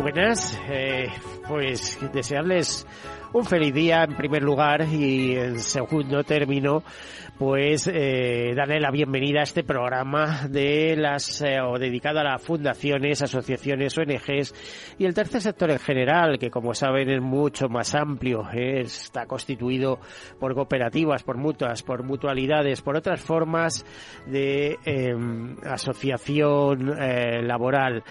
Buenas. Eh, pues desearles un feliz día en primer lugar y en segundo término pues eh, darle la bienvenida a este programa de las eh, o dedicado a las fundaciones, asociaciones, ONGs y el tercer sector en general, que como saben es mucho más amplio, eh, está constituido por cooperativas, por mutuas, por mutualidades, por otras formas de em, asociación eh, laboral.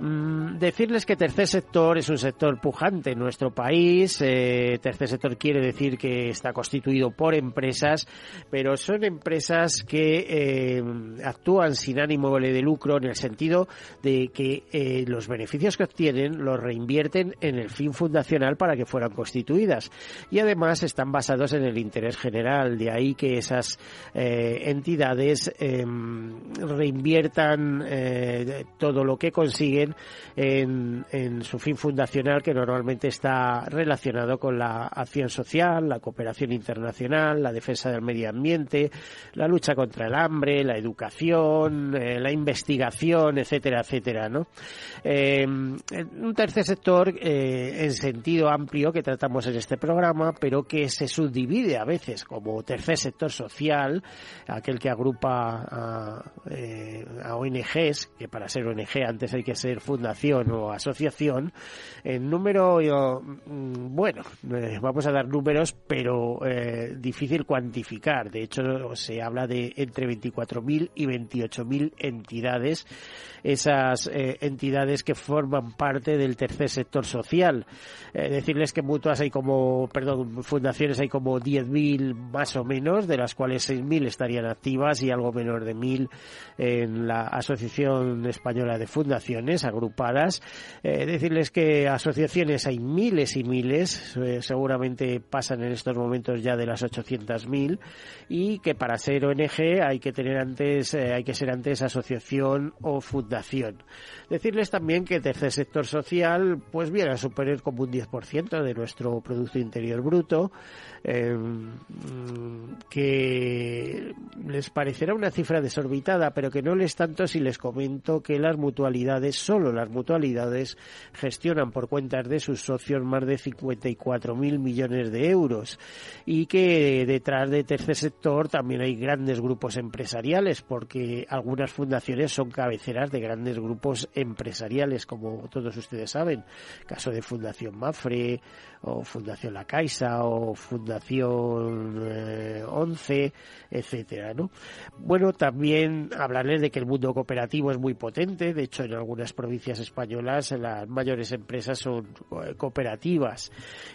Mm, decirles que tercer sector es un sector pujante en nuestro país. Eh, tercer sector quiere decir que está constituido por empresas, pero son empresas que eh, actúan sin ánimo de lucro en el sentido de que eh, los beneficios que obtienen los reinvierten en el fin fundacional para que fueran constituidas y además están basados en el interés general. De ahí que esas eh, entidades eh, reinviertan todo lo que consiguen en, en su fin fundacional que normalmente está relacionado con la acción social, la cooperación internacional, la defensa del medio ambiente, la lucha contra el hambre, la educación, eh, la investigación, etcétera, etcétera, ¿no? Eh, un tercer sector eh, en sentido amplio que tratamos en este programa, pero que se subdivide a veces como tercer sector social, aquel que agrupa a, a ONGs, que para ser ONG antes hay que ser fundación o asociación, en número, mm, bueno, eh, vamos a dar números, pero eh, difícil cuantificar. De hecho, se habla de entre 24.000 y 28.000 entidades, esas eh, entidades que forman parte del tercer sector social. Decirles que mutuas hay como, perdón, fundaciones hay como 10.000 más o menos, de las cuales 6.000 estarían activas y algo menos de 1.000 en la Asociación Española de Fundaciones agrupadas. Decirles que asociaciones hay miles y miles, seguramente pasan en estos momentos ya de las 800.000 y que para ser ONG hay que tener antes, eh, hay que ser antes asociación o fundación. Decirles también que tercer sector social pues viene a superar como un 10% de nuestro Producto Interior Bruto, mm, que les parecerá una cifra desorbitada, pero que no les tanto si les comento que las mutualidades, solo las mutualidades, gestionan por cuentas de sus socios más de 54.000 millones de euros. Y que detrás de tercer sector también hay grandes grupos empresariales porque algunas fundaciones son cabeceras de grandes grupos empresariales como todos ustedes saben. Caso de Fundación Mafre o Fundación La Caixa o Fundación eh, 11 etcétera ¿no? bueno también hablarles de que el mundo cooperativo es muy potente de hecho en algunas provincias españolas las mayores empresas son eh, cooperativas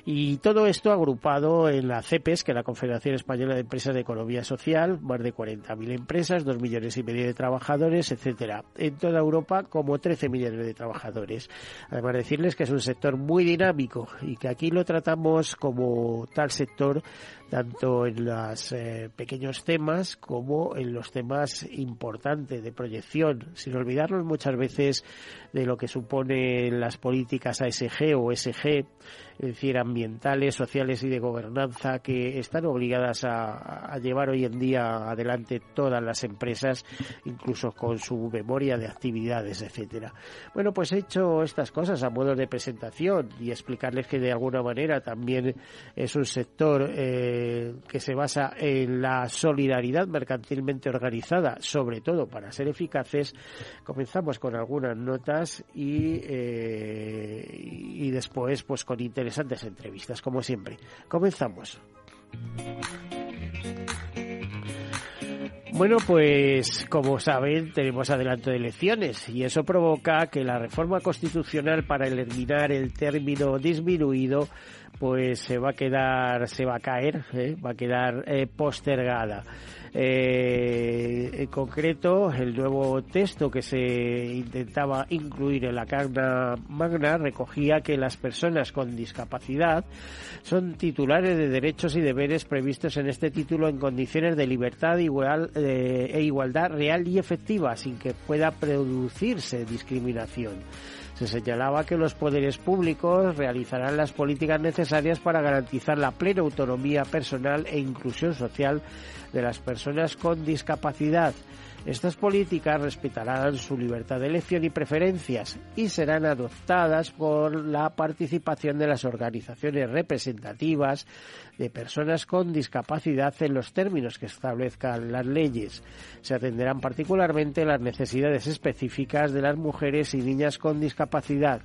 y todo esto agrupado en la CEPES, que es la Confederación Española de Empresas de Economía Social, más de 40.000 empresas, 2 millones y medio de trabajadores, etcétera. En toda Europa, como 13 millones de trabajadores. Además, decirles que es un sector muy dinámico y que aquí lo tratamos como tal sector tanto en los eh, pequeños temas como en los temas importantes de proyección, sin olvidarnos muchas veces de lo que suponen las políticas ASG o SG, es decir, ambientales, sociales y de gobernanza, que están obligadas a, llevar hoy en día adelante todas las empresas, incluso con su memoria de actividades, etcétera. Bueno, pues he hecho estas cosas a modo de presentación y explicarles que de alguna manera también es un sector eh, que se basa en la solidaridad mercantilmente organizada, sobre todo para ser eficaces. Comenzamos con algunas notas y, eh, y después pues con interesantes entrevistas, como siempre. Comenzamos. Bueno, pues como saben, tenemos adelanto de elecciones y eso provoca que la reforma constitucional para eliminar el término disminuido pues se va a quedar, se va a caer, ¿eh? va a quedar eh, postergada. Eh, en concreto, el nuevo texto que se intentaba incluir en la Carta Magna recogía que las personas con discapacidad son titulares de derechos y deberes previstos en este título en condiciones de libertad igual, e igualdad real y efectiva, sin que pueda producirse discriminación. Se señalaba que los poderes públicos realizarán las políticas necesarias para garantizar la plena autonomía personal e inclusión social de las personas con discapacidad. Estas políticas respetarán su libertad de elección y preferencias y serán adoptadas por la participación de las organizaciones representativas de personas con discapacidad en los términos que establezcan las leyes. Se atenderán particularmente las necesidades específicas de las mujeres y niñas con discapacidad.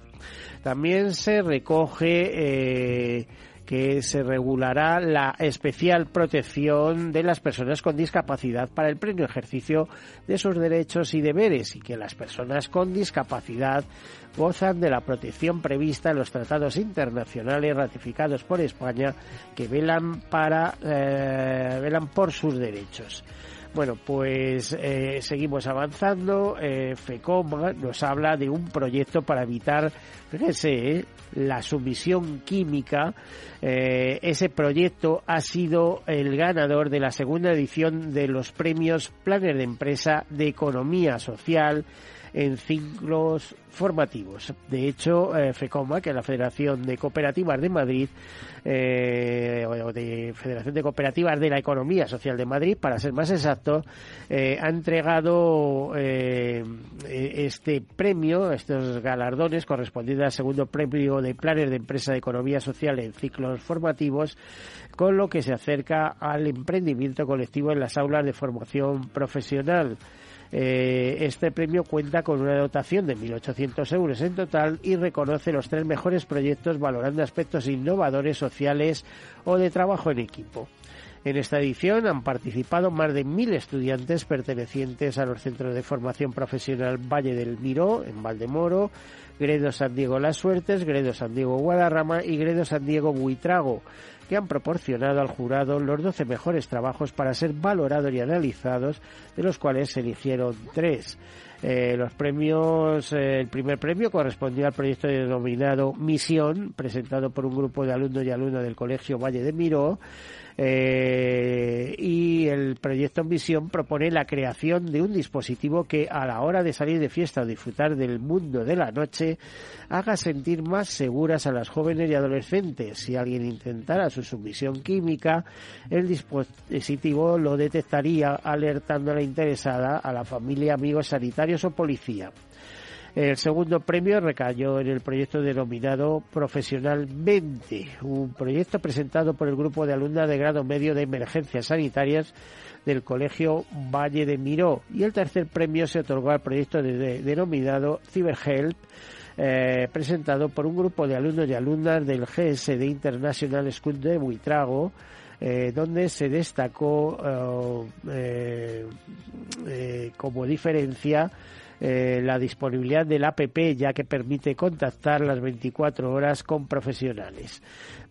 También se recoge eh, que se regulará la especial protección de las personas con discapacidad para el pleno ejercicio de sus derechos y deberes y que las personas con discapacidad gozan de la protección prevista en los tratados internacionales ratificados por España que velan para eh, velan por sus derechos. Bueno, pues eh, seguimos avanzando. Eh, FECOM nos habla de un proyecto para evitar, fíjense, eh, la sumisión química. Eh, ese proyecto ha sido el ganador de la segunda edición de los premios Planes de Empresa de Economía Social en ciclos formativos. De hecho, eh, FECOMA, que es la Federación de Cooperativas de Madrid, eh, o de Federación de Cooperativas de la Economía Social de Madrid, para ser más exacto, eh, ha entregado e-, este premio, estos galardones correspondientes al segundo premio de planes de empresa de economía social en ciclos formativos, con lo que se acerca al emprendimiento colectivo en las aulas de formación profesional. Eh, este premio cuenta con una dotación de 1.800 euros en total y reconoce los tres mejores proyectos valorando aspectos innovadores, sociales o de trabajo en equipo. En esta edición han participado más de mil estudiantes pertenecientes a los centros de formación profesional Valle del Miró, en Valdemoro, Gredo San Diego Las Suertes, Gredo San Diego Guadarrama y Gredo San Diego Buitrago, que han proporcionado al jurado los 12 mejores trabajos para ser valorados y analizados, de los cuales se eligieron tres. Eh, los premios, eh, el primer premio correspondió al proyecto denominado Misión, presentado por un grupo de alumnos y alumnas del Colegio Valle de Miró, eh, y el proyecto Visión propone la creación de un dispositivo que a la hora de salir de fiesta o disfrutar del mundo de la noche haga sentir más seguras a las jóvenes y adolescentes. Si alguien intentara su sumisión química, el dispositivo lo detectaría alertando a la interesada, a la familia, amigos sanitarios policía. El segundo premio recayó en el proyecto denominado Profesionalmente, un proyecto presentado por el grupo de alumnas de grado medio de emergencias sanitarias del Colegio Valle de Miró. Y el tercer premio se otorgó al proyecto denominado CyberHelp, eh, presentado por un grupo de alumnos y alumnas del GSD International School de Buitrago, eh, donde se destacó eh, como diferencia eh, la disponibilidad del APP, ya que permite contactar las 24 horas con profesionales.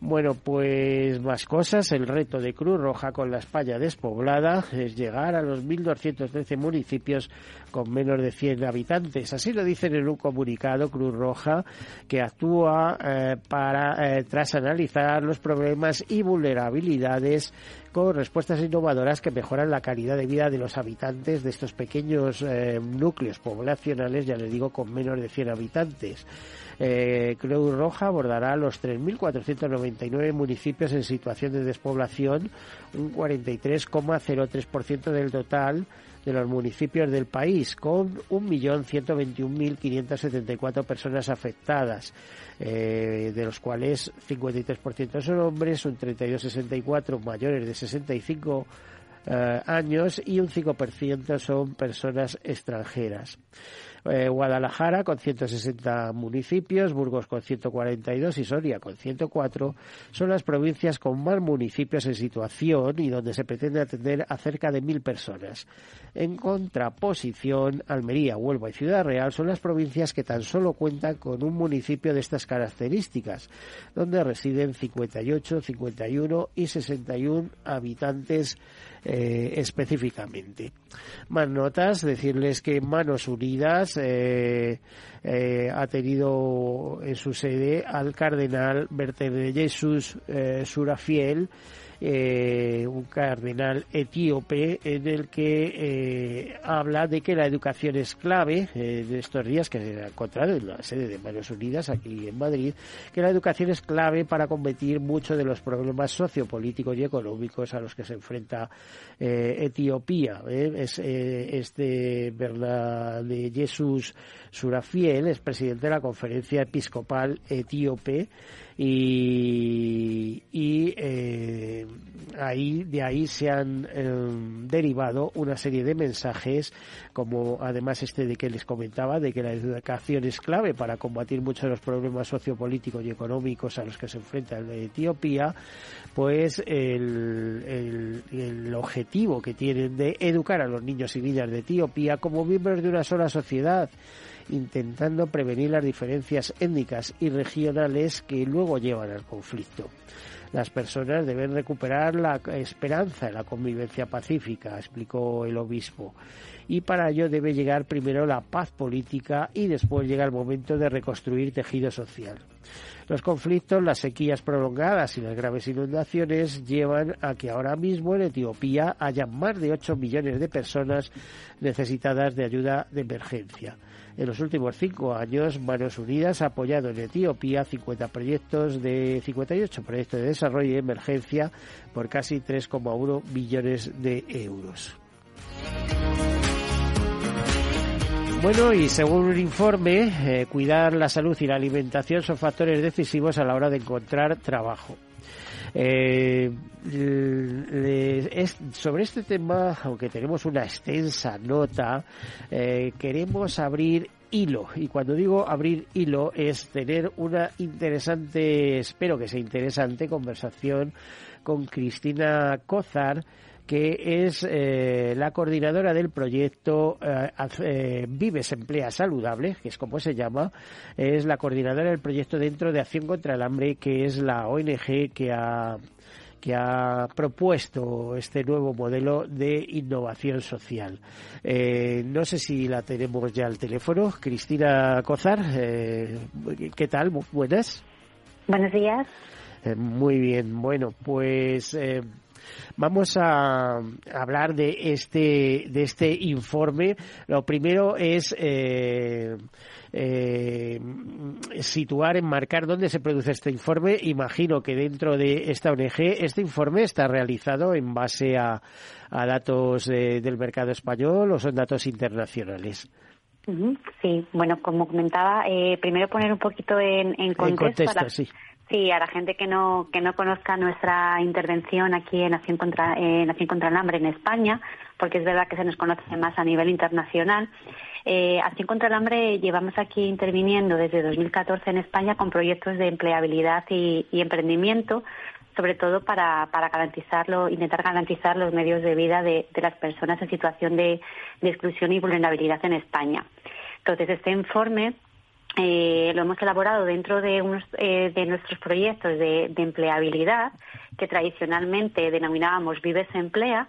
Bueno, pues más cosas. El reto de Cruz Roja con la España despoblada es llegar a los 1.213 municipios con menos de 100 habitantes. Así lo dicen en un comunicado Cruz Roja que actúa eh, para eh, tras analizar los problemas y vulnerabilidades con respuestas innovadoras que mejoran la calidad de vida de los habitantes de estos pequeños eh, núcleos poblacionales, ya les digo, con menos de 100 habitantes. Eh, Cruz Roja abordará los 3.499 municipios en situación de despoblación, un 43,03% del total de los municipios del país, con 1.121.574 personas afectadas, eh, de los cuales 53% son hombres, un 32,64 mayores de 65 eh, años y un 5% son personas extranjeras. Eh, Guadalajara con 160 municipios, Burgos con 142 y Soria con 104 son las provincias con más municipios en situación y donde se pretende atender a cerca de mil personas. En contraposición, Almería, Huelva y Ciudad Real son las provincias que tan solo cuentan con un municipio de estas características, donde residen 58, 51 y 61 habitantes eh, específicamente. Más notas, decirles que Manos Unidas eh, eh, ha tenido en su sede al cardenal Berter de Jesús Surafiel, eh, un cardenal etíope en el que eh, habla de que la educación es clave eh, en estos días que se ha encontrado en la sede de Manos Unidas aquí en Madrid, que la educación es clave para combatir muchos de los problemas sociopolíticos y económicos a los que se enfrenta Etiopía. Es este Bernard de Jesús Surafiel, es presidente de la Conferencia Episcopal Etíope y, eh, ahí de ahí se han em, derivado una serie de mensajes como además este de que les comentaba de que la educación es clave para combatir muchos de los problemas sociopolíticos y económicos a los que se enfrenta Etiopía pues el, el objetivo que tienen de educar a los niños y niñas de Etiopía como miembros de una sola sociedad intentando prevenir las diferencias étnicas y regionales que luego llevan al conflicto. Las personas deben recuperar la esperanza en la convivencia pacífica, explicó el obispo. Y para ello debe llegar primero la paz política y después llega el momento de reconstruir tejido social. Los conflictos, las sequías prolongadas y las graves inundaciones llevan a que ahora mismo en Etiopía haya más de 8 millones de personas necesitadas de ayuda de emergencia. En los últimos cinco años, Manos Unidas ha apoyado en Etiopía 50 proyectos de 58 proyectos de desarrollo y emergencia por casi 3,1 millones de euros. Bueno, y según un informe, eh, cuidar la salud y la alimentación son factores decisivos a la hora de encontrar trabajo. Eh, sobre este tema, aunque tenemos una extensa nota, eh, queremos abrir hilo. Y cuando digo abrir hilo es tener una interesante, espero que sea interesante, conversación con Cristina Cozar, que es eh, la coordinadora del proyecto eh, eh, Vives Emplea Saludable, que es como se llama, es la coordinadora del proyecto dentro de Acción contra el Hambre, que es la ONG que ha que ha propuesto este nuevo modelo de innovación social. no sé si la tenemos ya al teléfono. Cristina Cozar, ¿qué tal? Buenas. Buenos días. muy bien. Bueno, pues Vamos a hablar de este, de este informe. Lo primero es eh, eh, situar, enmarcar dónde se produce este informe. Imagino que dentro de esta ONG este informe está realizado en base a, datos del mercado español o son datos internacionales. Sí, bueno, como comentaba, eh, primero poner un poquito en, contexto, sí. Sí, a la gente que no, que no conozca nuestra intervención aquí en Acción contra, Acción contra el Hambre en España, porque es verdad que se nos conoce más a nivel internacional. Eh, Acción contra el Hambre llevamos aquí interviniendo desde 2014 en España con proyectos de empleabilidad y, emprendimiento, sobre todo para, para garantizarlo, intentar garantizar los medios de vida de, las personas en situación de exclusión y vulnerabilidad en España. Entonces, este informe eh, lo hemos elaborado dentro de, unos, eh, de nuestros proyectos de, empleabilidad, que tradicionalmente denominábamos Vives Emplea,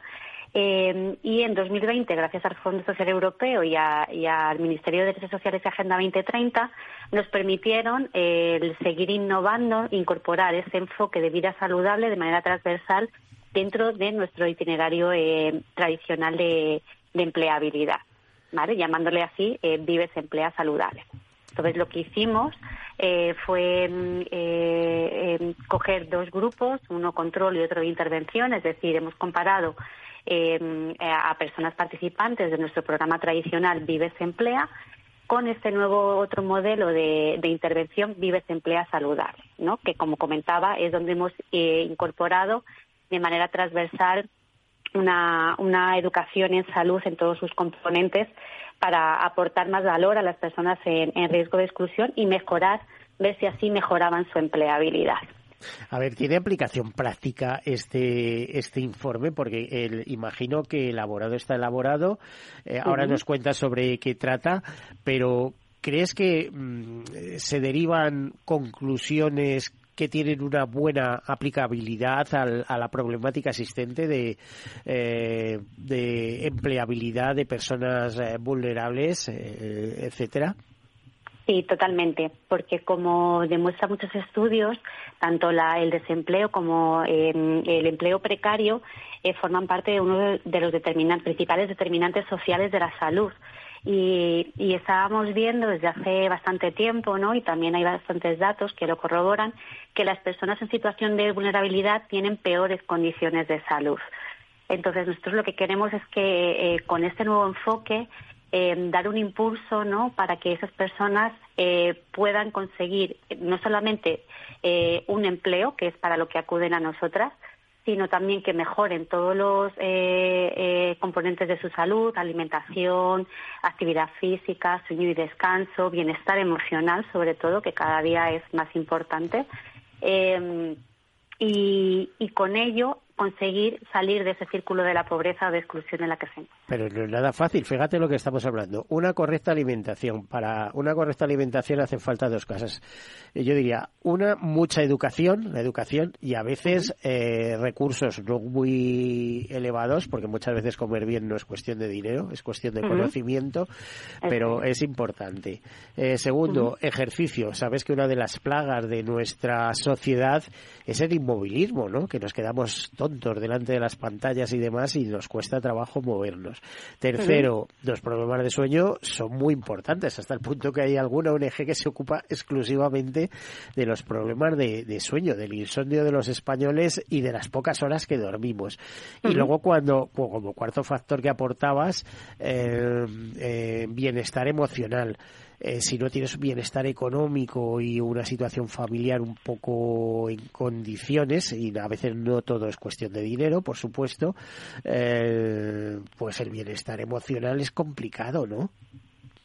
eh, y en 2020, gracias al Fondo Social Europeo y, al Ministerio de Derechos Sociales y Agenda 2030, nos permitieron seguir innovando, incorporar ese enfoque de vida saludable de manera transversal dentro de nuestro itinerario tradicional de, empleabilidad, ¿vale? llamándole así Vives Emplea Saludable. Entonces, lo que hicimos eh, fue mm, eh, em, coger dos grupos, uno control y otro intervención, es decir, hemos comparado em, a personas participantes de nuestro programa tradicional Vives Emplea con este nuevo otro modelo de, intervención Vives Emplea Saludable, que como comentaba es donde hemos eh, incorporado de manera transversal una, una educación en salud en todos sus componentes para aportar más valor a las personas en, riesgo de exclusión y mejorar, ver si así mejoraban su empleabilidad. A ver, ¿tiene aplicación práctica este, este informe? Porque el, imagino que elaborado está elaborado. Eh, ahora nos cuenta sobre qué trata, pero ¿crees que mm, se derivan conclusiones que tienen una buena aplicabilidad a la problemática existente de, eh, de empleabilidad de personas eh, vulnerables, eh, etcétera? Sí, totalmente, porque como demuestran muchos estudios, tanto la, el desempleo como em, el empleo precario forman parte de uno de los determinantes, principales determinantes sociales de la salud. Y, y, estábamos viendo desde hace bastante tiempo, ¿no? Y también hay bastantes datos que lo corroboran, que las personas en situación de vulnerabilidad tienen peores condiciones de salud. Entonces, nosotros lo que queremos es que eh, con este nuevo enfoque eh, dar un impulso, ¿no? Para que esas personas eh, puedan conseguir no solamente un empleo, que es para lo que acuden a nosotras, sino también que mejoren todos los eh, eh, componentes de su salud, alimentación, actividad física, sueño y descanso, bienestar emocional, sobre todo, que cada día es más importante. Eh, y, y, con ello conseguir salir de ese círculo de la pobreza o de exclusión en la que se Pero no es nada fácil, fíjate lo que estamos hablando. Una correcta alimentación. Para una correcta alimentación hacen falta dos cosas. Yo diría, una, mucha educación, la educación, y a veces eh, recursos no muy elevados, porque muchas veces comer bien no es cuestión de dinero, es cuestión de conocimiento, pero es importante. Eh, segundo, ejercicio. Sabes que una de las plagas de nuestra sociedad es el inmovilismo, ¿no? Que nos quedamos tontos delante de las pantallas y demás y nos cuesta trabajo movernos. Tercero, los problemas de sueño son muy importantes, hasta el punto que hay alguna ONG que se ocupa exclusivamente de los problemas de, sueño, del insomnio de los españoles y de las pocas horas que dormimos. Y luego cuando, como cuarto factor que aportabas, eh, eh, bienestar emocional. Eh, si no tienes bienestar económico y una situación familiar un poco en condiciones, y a veces no todo es cuestión de dinero, por supuesto, eh, pues el bienestar emocional es complicado, ¿no?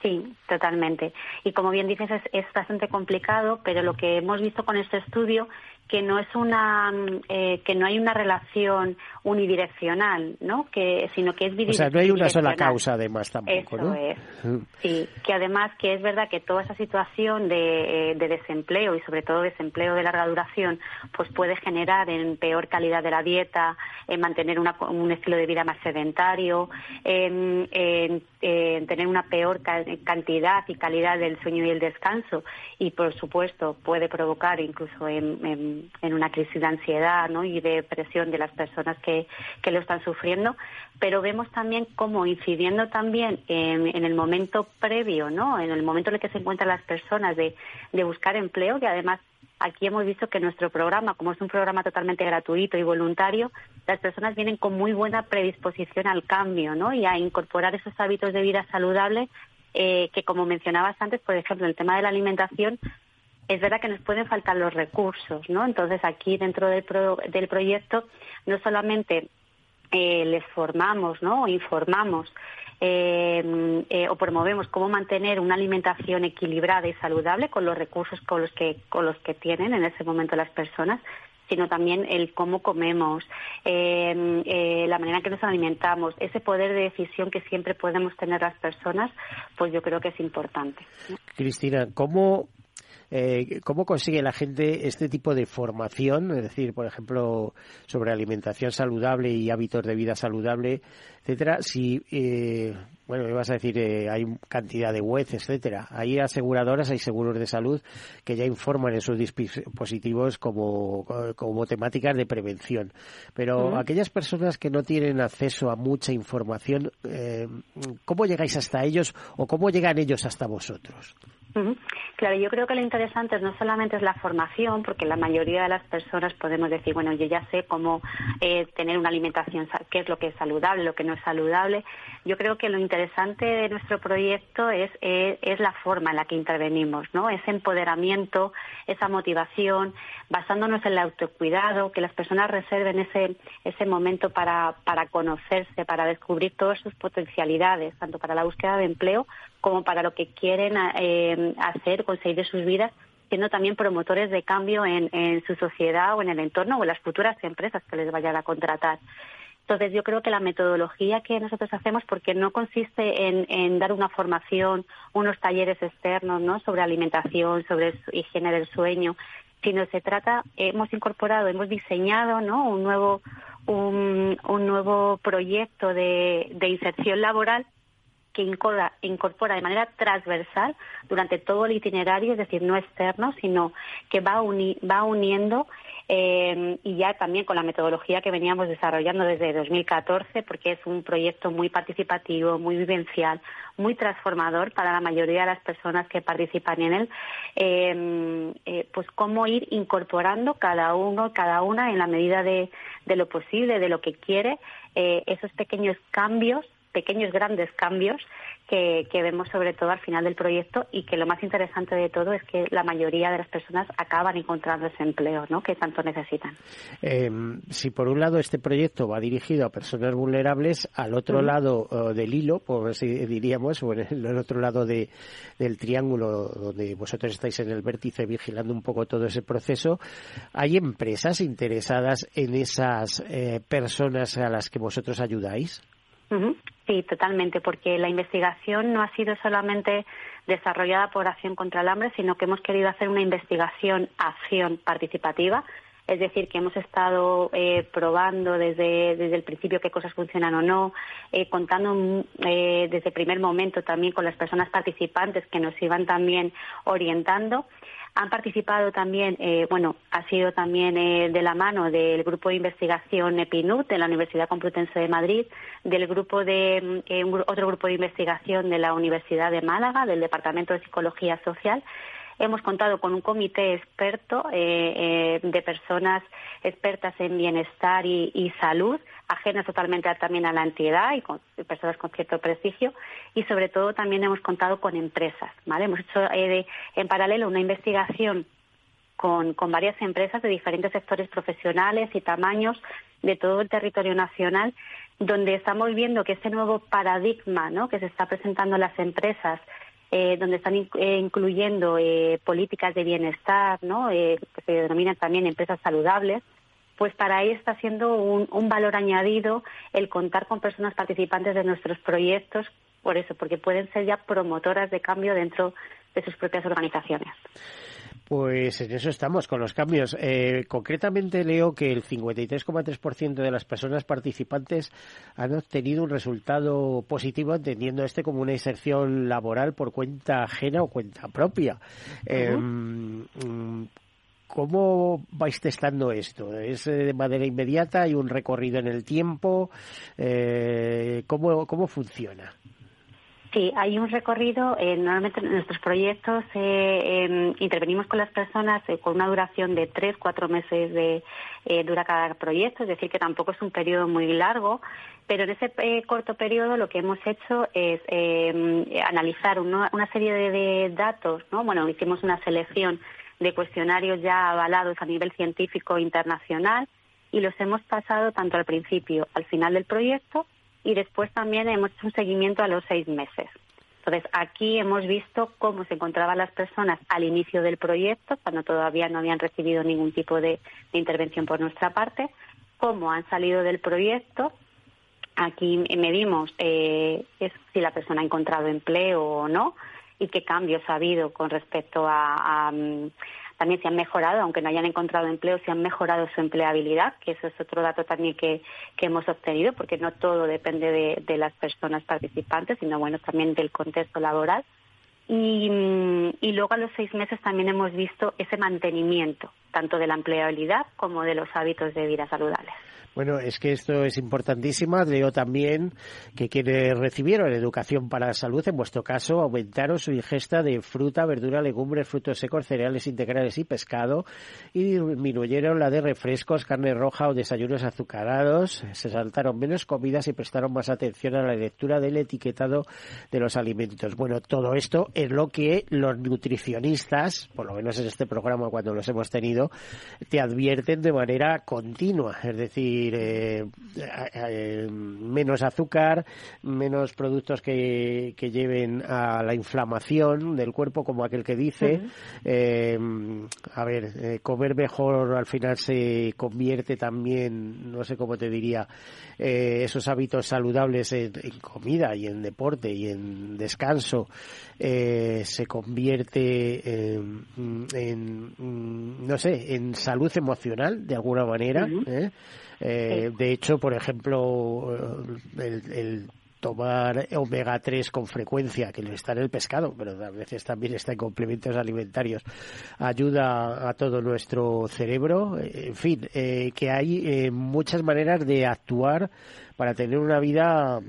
Sí, totalmente. Y como bien dices, es, es, bastante complicado, pero lo que hemos visto con este estudio que no es una eh, que no hay una relación unidireccional, ¿no? Que sino que es bidireccional. O sea, no hay una sola causa además tampoco, Eso es. Mm. Sí, que además que es verdad que toda esa situación de, eh, de, desempleo y sobre todo desempleo de larga duración, pues puede generar en peor calidad de la dieta, en mantener una, un estilo de vida más sedentario, en, en, en tener una peor cantidad y calidad del sueño y el descanso y por supuesto puede provocar incluso en en, una crisis de ansiedad ¿no? y de depresión de las personas que, que lo están sufriendo, pero vemos también cómo incidiendo también en, en, el momento previo, ¿no? en el momento en el que se encuentran las personas de, de buscar empleo, que además aquí hemos visto que nuestro programa, como es un programa totalmente gratuito y voluntario, las personas vienen con muy buena predisposición al cambio ¿no? y a incorporar esos hábitos de vida saludable eh, que, como mencionabas antes, por ejemplo, en el tema de la alimentación, es verdad que nos pueden faltar los recursos, ¿no? Entonces aquí dentro del, del proyecto no solamente eh, les formamos, ¿no? O informamos eh, eh, o promovemos cómo mantener una alimentación equilibrada y saludable con los recursos con los que con los que tienen en ese momento las personas sino también el cómo comemos, la manera en que nos alimentamos, ese poder de decisión que siempre podemos tener las personas, pues yo creo que es importante. Cristina, ¿cómo eh, ¿Cómo consigue la gente este tipo de formación? Es decir, por ejemplo, sobre alimentación saludable y hábitos de vida saludable, etcétera. Si, eh, bueno, vas a decir, eh, hay cantidad de webs, etcétera. Hay aseguradoras, hay seguros de salud que ya informan en sus dispositivos como, como temáticas de prevención. Pero aquellas personas que no tienen acceso a mucha información, eh, ¿cómo llegáis hasta ellos o cómo llegan ellos hasta vosotros? Claro, yo creo que lo interesante no solamente es la formación, porque la mayoría de las personas podemos decir, bueno, yo ya sé cómo eh, tener una alimentación, qué es lo que es saludable, lo que no es saludable. Yo creo que lo interesante interesante de nuestro proyecto es, es, la forma en la que intervenimos, ¿no? Ese empoderamiento, esa motivación, basándonos en el autocuidado, que las personas reserven ese, ese momento para, para conocerse, para descubrir todas sus potencialidades, tanto para la búsqueda de empleo como para lo que quieren eh, hacer, conseguir de sus vidas siendo también promotores de cambio en, en, su sociedad o en el entorno o en las futuras empresas que les vayan a contratar. Entonces, yo creo que la metodología que nosotros hacemos, porque no consiste en, dar una formación, unos talleres externos, ¿no? Sobre alimentación, sobre higiene del sueño, sino se trata, hemos incorporado, hemos diseñado, ¿no? Un nuevo, un, nuevo proyecto de, inserción laboral que incorpora, incorpora, de manera transversal durante todo el itinerario, es decir, no externo, sino que va, va uniendo eh, y ya también con la metodología que veníamos desarrollando desde 2014, porque es un proyecto muy participativo, muy vivencial, muy transformador para la mayoría de las personas que participan en él, eh, eh, pues cómo ir incorporando cada uno, cada una, en la medida de, de lo posible, de lo que quiere, esos pequeños cambios pequeños grandes cambios que, vemos sobre todo al final del proyecto y que lo más interesante de todo es que la mayoría de las personas acaban encontrando ese empleo ¿no? que tanto necesitan. Em, si por un lado este proyecto va dirigido a personas vulnerables, al otro lado del hilo, por así diríamos, o en el, otro lado de, del triángulo donde vosotros estáis en el vértice vigilando un poco todo ese proceso, ¿hay empresas interesadas en esas eh, personas a las que vosotros ayudáis? Sí, totalmente, porque la investigación no ha sido solamente desarrollada por Acción contra el Hambre, sino que hemos querido hacer una investigación acción participativa, es decir, que hemos estado eh, probando desde, desde el principio qué cosas funcionan o no, eh, contando eh, desde el primer momento también con las personas participantes que nos iban también orientando han participado también, eh, bueno, ha sido también eh, de la mano del grupo de investigación EPINUT de la Universidad Complutense de Madrid, del grupo de mm, eh, otro grupo de investigación de la Universidad de Málaga, del Departamento de Psicología Social Hemos contado con un comité experto eh, eh, de personas expertas en bienestar y, salud, ajenas totalmente también a la entidad y con personas con cierto prestigio. Y sobre todo también hemos contado con empresas. ¿vale? Hemos hecho eh, en paralelo una investigación con, varias empresas de diferentes sectores profesionales y tamaños de todo el territorio nacional, donde estamos viendo que este nuevo paradigma ¿no? que se está presentando en las empresas eh, donde están eh, incluyendo eh, políticas de bienestar, ¿no? que se denominan también empresas saludables, pues para ahí está siendo un, un, valor añadido el contar con personas participantes de nuestros proyectos, por eso, porque pueden ser ya promotoras de cambio dentro de sus propias organizaciones. Pues en eso estamos, con los cambios. Eh, concretamente leo que el 53,3% de las personas participantes han obtenido un resultado positivo, entendiendo este como una inserción laboral por cuenta ajena o cuenta propia. Em, ¿Cómo vais testando esto? ¿Es eh, de manera inmediata? ¿Hay un recorrido en el tiempo? Eh, ¿cómo, ¿Cómo funciona? Sí, hay un recorrido. Eh, normalmente en nuestros proyectos eh, em, intervenimos con las personas eh, con una duración de tres, cuatro meses de dura cada proyecto, es decir, que tampoco es un periodo muy largo. Pero en ese corto periodo lo que hemos hecho es em, analizar una, serie de, datos. ¿no? Bueno, hicimos una selección de cuestionarios ya avalados a nivel científico internacional y los hemos pasado tanto al principio, al final del proyecto y después también hemos hecho un seguimiento a los seis meses. Entonces, aquí hemos visto cómo se encontraban las personas al inicio del proyecto, cuando todavía no habían recibido ningún tipo de, intervención por nuestra parte, cómo han salido del proyecto. Aquí medimos eh, si la persona ha encontrado empleo o no y qué cambios ha habido con respecto a, también se han mejorado, aunque no hayan encontrado empleo, se han mejorado su empleabilidad, que eso es otro dato también que, hemos obtenido, porque no todo depende de, las personas participantes, sino bueno, también del contexto laboral. Y, mm, y luego a los seis meses también hemos visto ese mantenimiento, tanto de la empleabilidad como de los hábitos de vida saludables. Bueno, es que esto es importantísimo. Leo también que quienes recibieron educación para la salud, en vuestro caso, aumentaron su ingesta de fruta, verdura, legumbres, frutos secos, cereales integrales y pescado y disminuyeron la de refrescos, carne roja o desayunos azucarados. Se saltaron menos comidas y prestaron más atención a la lectura del etiquetado de los alimentos. Bueno, todo esto es lo que los nutricionistas, por lo menos en este programa cuando los hemos tenido, te advierten de manera continua. Es decir, eh, eh, menos azúcar, menos productos que, lleven a la inflamación del cuerpo, como aquel que dice. Eh, a ver, comer mejor al final se convierte también, no sé cómo te diría, esos hábitos saludables en, comida y en deporte y en descanso se convierte en, no sé, en salud emocional de alguna manera. Eh, de hecho, por ejemplo, eh, el, tomar omega 3 con frecuencia, que está en el pescado, pero a veces también está en complementos alimentarios, ayuda a todo nuestro cerebro. En fin, eh, que hay muchas maneras de actuar para tener una vida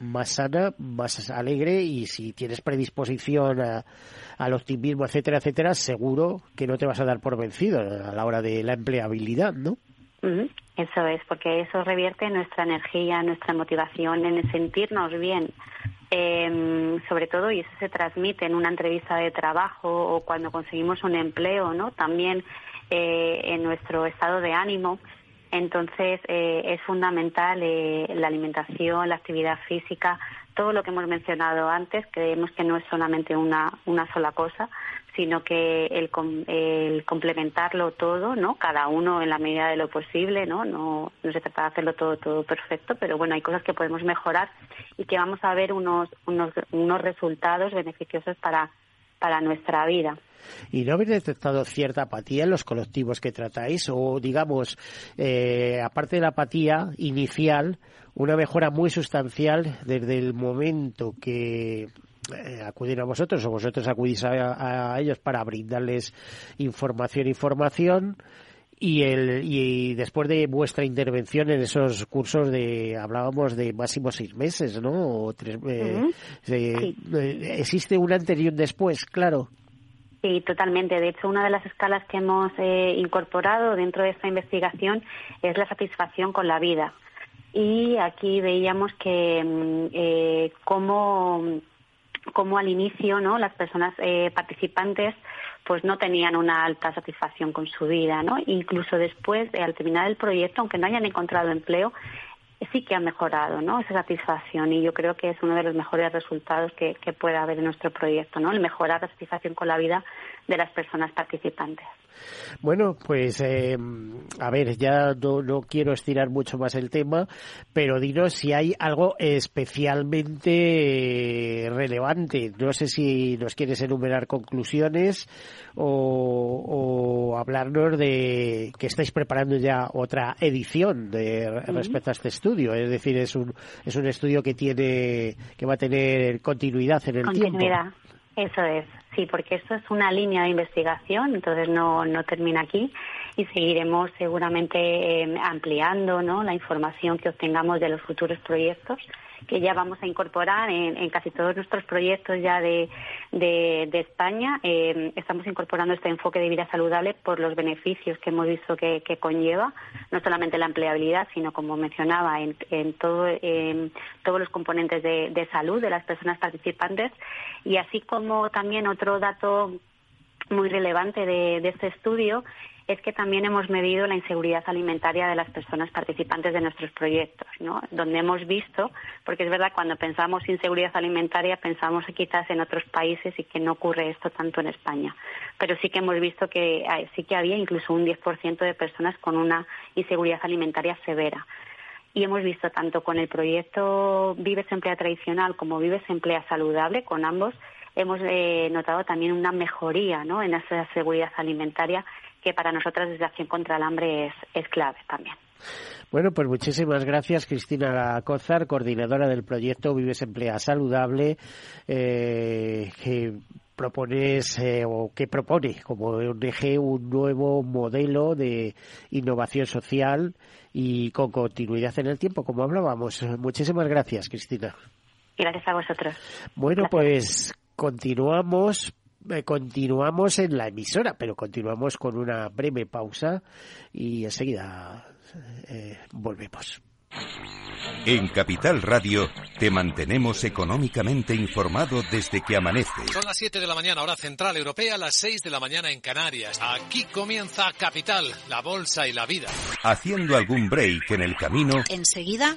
más sana, más alegre y si tienes predisposición al optimismo, etcétera, etcétera, seguro que no te vas a dar por vencido a la hora de la empleabilidad, ¿no? Eso es, porque eso revierte nuestra energía, nuestra motivación en sentirnos bien. Eh, sobre todo, y eso se transmite en una entrevista de trabajo o cuando conseguimos un empleo, ¿no? También eh, en nuestro estado de ánimo. Entonces, eh, es fundamental eh, la alimentación, la actividad física, todo lo que hemos mencionado antes. Creemos que no es solamente una, una sola cosa, sino que el, complementarlo todo, ¿no? Cada uno en la medida de lo posible, ¿no? No, no se trata de hacerlo todo, todo perfecto, pero bueno, hay cosas que podemos mejorar y que vamos a ver unos, unos, unos resultados beneficiosos para, para nuestra vida. ¿Y no habéis detectado cierta apatía en los colectivos que tratáis? O, digamos, eh, aparte de la apatía inicial, una mejora muy sustancial desde el momento que eh, acuden a vosotros o vosotros acudís a, ellos para brindarles información, información y el y después de vuestra intervención en esos cursos de hablábamos de máximo seis meses, ¿no? O tres, eh, eh, existe un anterior y un después, claro. Sí, totalmente. De hecho, una de las escalas que hemos incorporado dentro de esta investigación es la satisfacción con la vida. Y aquí veíamos que mm, cómo como al inicio no las personas eh, participantes pues no tenían una alta satisfacción con su vida no incluso después al terminar el proyecto aunque no hayan encontrado empleo sí que ha mejorado ¿no? esa satisfacción y yo creo que es uno de los mejores resultados que, que puede haber en nuestro proyecto, ¿no? el mejorar la satisfacción con la vida de las personas participantes. Bueno, pues eh, a ver, ya no, quiero estirar mucho más el tema, pero dinos si hay algo especialmente relevante. No sé si nos quieres enumerar conclusiones o, hablarnos de que estáis preparando ya otra edición de respecto a este estudio. Es decir, es un, es un estudio que tiene que va a tener continuidad en el continuidad. Eso es. Sí, porque esto es una línea de investigación, entonces no, no termina aquí y seguiremos seguramente eh, ampliando ¿no? la información que obtengamos de los futuros proyectos que ya vamos a incorporar en, casi todos nuestros proyectos ya de, de, España. Eh, estamos incorporando este enfoque de vida saludable por los beneficios que hemos visto que, conlleva, no solamente la empleabilidad, sino como mencionaba, en, en, todo, en todos los componentes de, de salud de las personas participantes y así como también otro dato muy relevante de, de este estudio es que también hemos medido la inseguridad alimentaria de las personas participantes de nuestros proyectos, ¿no? Donde hemos visto, porque es verdad, cuando pensamos inseguridad alimentaria pensamos quizás en otros países y que no ocurre esto tanto en España. Pero sí que hemos visto que sí que había incluso un 10% de personas con una inseguridad alimentaria severa. Y hemos visto tanto con el proyecto Vives Emplea Tradicional como Vives Emplea Saludable, con ambos, hemos eh, notado también una mejoría en esa seguridad alimentaria que para nosotras desde Acción contra el Hambre es, es clave también. Bueno, pues muchísimas gracias, Cristina Cozar, coordinadora del proyecto Vives Emplea Saludable, eh, que propones eh, o que propone como ONG un nuevo modelo de innovación social y con continuidad en el tiempo, como hablábamos. Muchísimas gracias, Cristina. Gracias a vosotros. Bueno, pues continuamos eh, continuamos en la emisora, pero continuamos con una breve pausa y enseguida eh, volvemos. En Capital Radio te mantenemos económicamente informado desde que amanece. Son las 7 de la mañana, hora central europea, las 6 de la mañana en Canarias. Aquí comienza Capital, la bolsa y la vida. Haciendo algún break en el camino. Enseguida,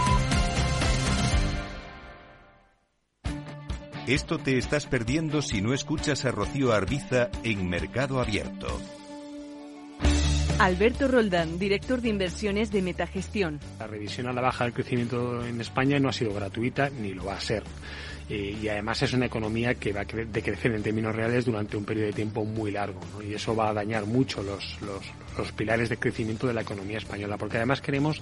Esto te estás perdiendo si no escuchas a Rocío Arbiza en Mercado Abierto. Alberto Roldán, director de inversiones de Metagestión. La revisión a la baja del crecimiento en España no ha sido gratuita ni lo va a ser. Eh, y además es una economía que va a decrecer en términos reales durante un periodo de tiempo muy largo y eso va a dañar mucho los, los, los pilares de crecimiento de la economía española porque además queremos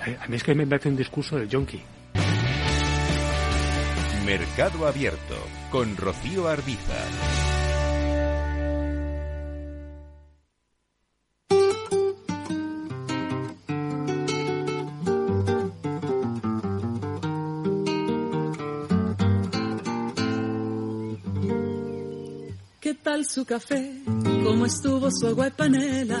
A mí es que me parece un discurso del yonki. Mercado Abierto con Rocío Arbiza. ¿Qué tal su café? ¿Cómo estuvo su agua y panela?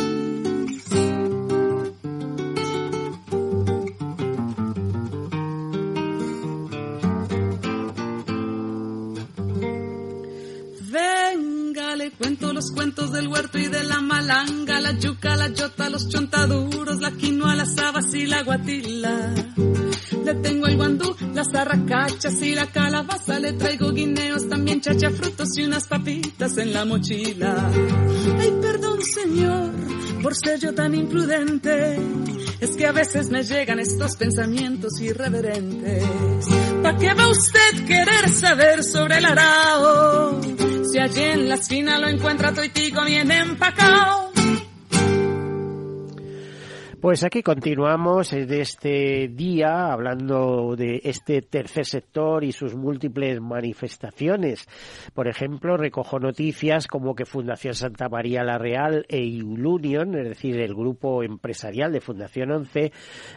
Los cuentos del huerto y de la malanga, la yuca, la yota, los chontaduros, la quinoa, las habas y la guatila. Le tengo el guandú, las arracachas y la calabaza, le traigo guineos, también chachafrutos y unas papitas en la mochila. Ay, perdón señor, por ser yo tan imprudente, es que a veces me llegan estos pensamientos irreverentes. ¿Para qué va usted querer saber sobre el arao? Si allí en la esquina lo encuentra toitico bien empacado. Pues aquí continuamos en este día hablando de este tercer sector y sus múltiples manifestaciones. Por ejemplo, recojo noticias como que Fundación Santa María la Real e Iulunion, es decir, el grupo empresarial de Fundación 11,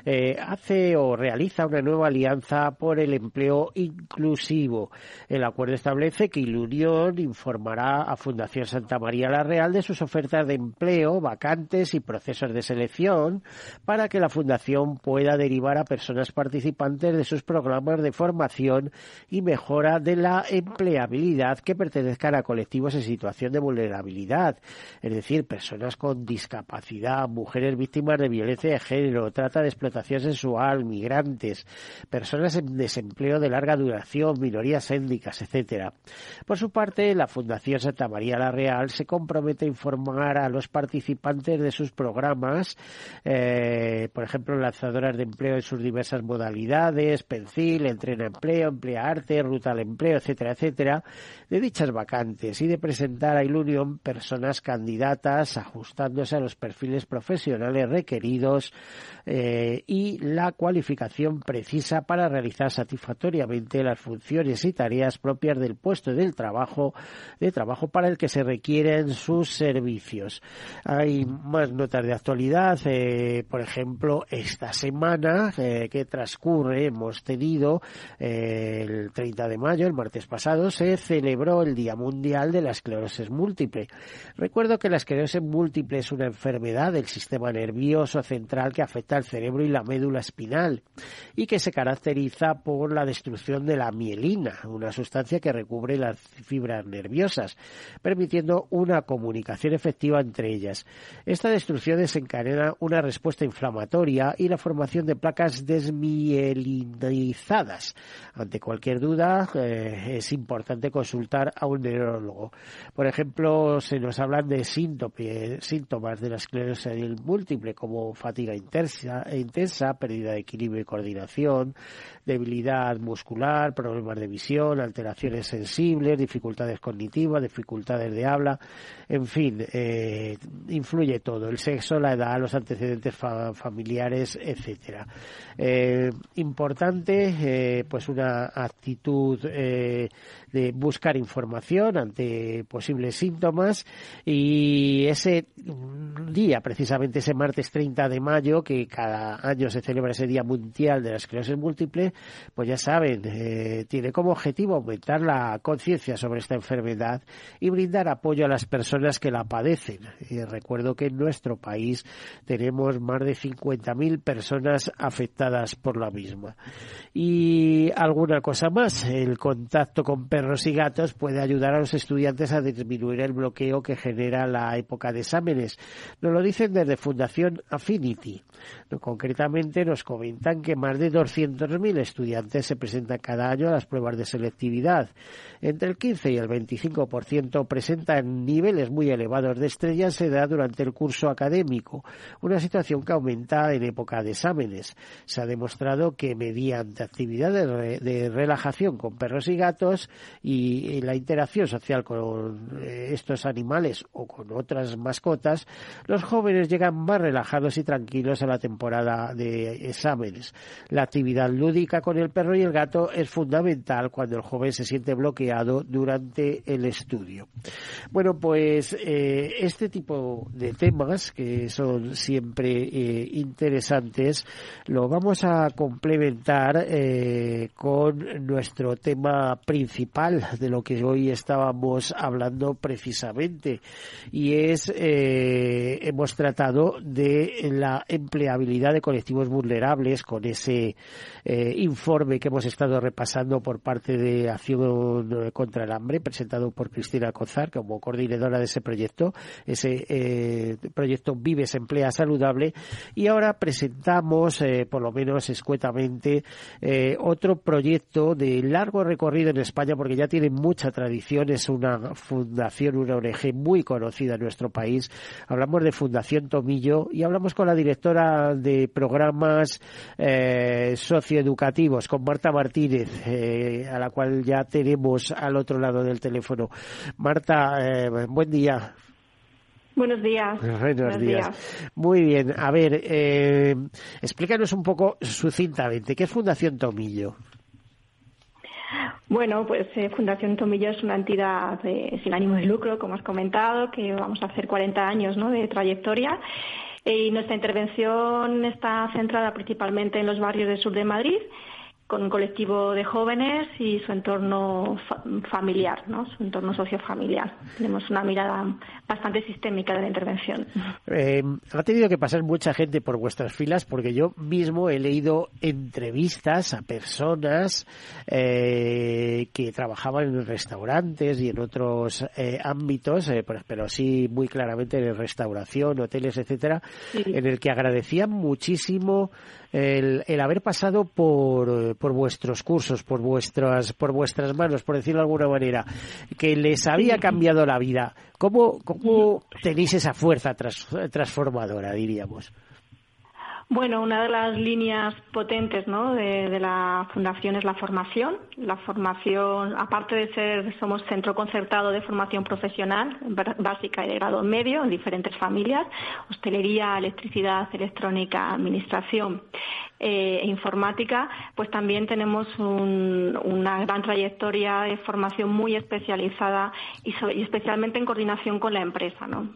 eh, hace o realiza una nueva alianza por el empleo inclusivo. El acuerdo establece que Iulunion informará a Fundación Santa María la Real de sus ofertas de empleo, vacantes y procesos de selección para que la Fundación pueda derivar a personas participantes de sus programas de formación y mejora de la empleabilidad que pertenezcan a colectivos en situación de vulnerabilidad, es decir, personas con discapacidad, mujeres víctimas de violencia de género, trata de explotación sexual, migrantes, personas en desempleo de larga duración, minorías étnicas, etcétera. Por su parte, la Fundación Santa María la Real se compromete a informar a los participantes de sus programas eh, eh, por ejemplo, lanzadoras de empleo en sus diversas modalidades, Pencil, Entrena Empleo, Emplea Arte, Ruta al Empleo, etcétera, etcétera, de dichas vacantes y de presentar a Ilunion personas candidatas ajustándose a los perfiles profesionales requeridos eh, y la cualificación precisa para realizar satisfactoriamente las funciones y tareas propias del puesto del trabajo, de trabajo para el que se requieren sus servicios. Hay más notas de actualidad. Eh, por ejemplo, esta semana eh, que transcurre, hemos tenido eh, el 30 de mayo, el martes pasado, se celebró el Día Mundial de la Esclerosis Múltiple. Recuerdo que la esclerosis múltiple es una enfermedad del sistema nervioso central que afecta al cerebro y la médula espinal y que se caracteriza por la destrucción de la mielina, una sustancia que recubre las fibras nerviosas, permitiendo una comunicación efectiva entre ellas. Esta destrucción desencadena una respuesta inflamatoria y la formación de placas desmielinizadas. Ante cualquier duda, eh, es importante consultar a un neurólogo. Por ejemplo, se nos hablan de síntomas de la esclerosis múltiple como fatiga intensa, intensa, pérdida de equilibrio y coordinación, debilidad muscular, problemas de visión, alteraciones sensibles, dificultades cognitivas, dificultades de habla, en fin, eh, influye todo, el sexo, la edad, los antecedentes familiares, etcétera. Eh, importante, eh, pues una actitud eh, de buscar información ante posibles síntomas y ese día, precisamente ese martes 30 de mayo, que cada año se celebra ese Día Mundial de la Esclerosis Múltiple, pues ya saben, tiene como objetivo aumentar la conciencia sobre esta enfermedad y brindar apoyo a las personas que la padecen. Y recuerdo que en nuestro país tenemos más de 50.000 personas afectadas por la misma. Y alguna cosa más, el contacto con perros y gatos puede ayudar a los estudiantes a disminuir el bloqueo que genera la época de exámenes. Nos lo dicen desde Fundación Affinity. Concretamente nos comentan que más de 200.000 estudiantes se presentan cada año a las pruebas de selectividad. Entre el 15 y el 25% presentan niveles muy elevados de estrellas en edad durante el curso académico, una situación que aumenta en época de exámenes. Se ha demostrado que mediante actividades de relajación con perros y gatos y la interacción social con eh, estos animales o con otras mascotas, los jóvenes llegan más relajados y tranquilos a la temporada de exámenes. La actividad lúdica con el perro y el gato es fundamental cuando el joven se siente bloqueado durante el estudio. Bueno, pues eh, este tipo de temas que son siempre eh, interesantes lo vamos a complementar eh, con nuestro tema principal de lo que hoy estábamos hablando precisamente y es hemos tratado de la empleabilidad de colectivos vulnerables con ese informe que hemos estado repasando por parte de Acción contra el Hambre presentado por Cristina Cozar como coordinadora de ese proyecto, ese proyecto Vives Emplea Saludable y ahora presentamos, eh, por lo menos escuetamente, eh, otro proyecto de largo recorrido en España porque ya tiene mucha tradición, es una fundación, una ONG muy conocida en nuestro país. Hablamos de Fundación Tomillo y hablamos con la directora de programas eh, socioeducativos, con Marta Martínez, a la cual ya tenemos al otro lado del teléfono. Marta, buen día. Buenos días. Buenos, días. Muy bien. A ver, eh, explícanos un poco sucintamente, ¿qué es Fundación Tomillo? Bueno, pues eh, Fundación Tomillo es una entidad sin ánimo de lucro, como has comentado, que vamos a hacer 40 años ¿no? de trayectoria. Y nuestra intervención está centrada principalmente en los barrios del sur de Madrid con un colectivo de jóvenes y su entorno familiar, ¿no? su entorno sociofamiliar. Tenemos una mirada bastante sistémica de la intervención. Eh, ha tenido que pasar mucha gente por vuestras filas porque yo mismo he leído entrevistas a personas eh, que trabajaban en restaurantes y en otros eh, ámbitos, pero sí muy claramente en restauración, hoteles, etcétera, en el que agradecían muchísimo el, el haber pasado por, por vuestros cursos, por vuestras, por vuestras manos, por decirlo de alguna manera, que les había cambiado la vida. ¿Cómo, cómo tenéis esa fuerza transformadora, diríamos? Bueno, una de las líneas potentes ¿no? de, la fundación es la formación. La formación, aparte de ser, somos centro concertado de formación profesional básica y de grado medio en diferentes familias, hostelería, electricidad, electrónica, administración eh, informática, pues también tenemos una gran trayectoria de formación muy especializada y, especialmente en coordinación con la empresa. ¿no?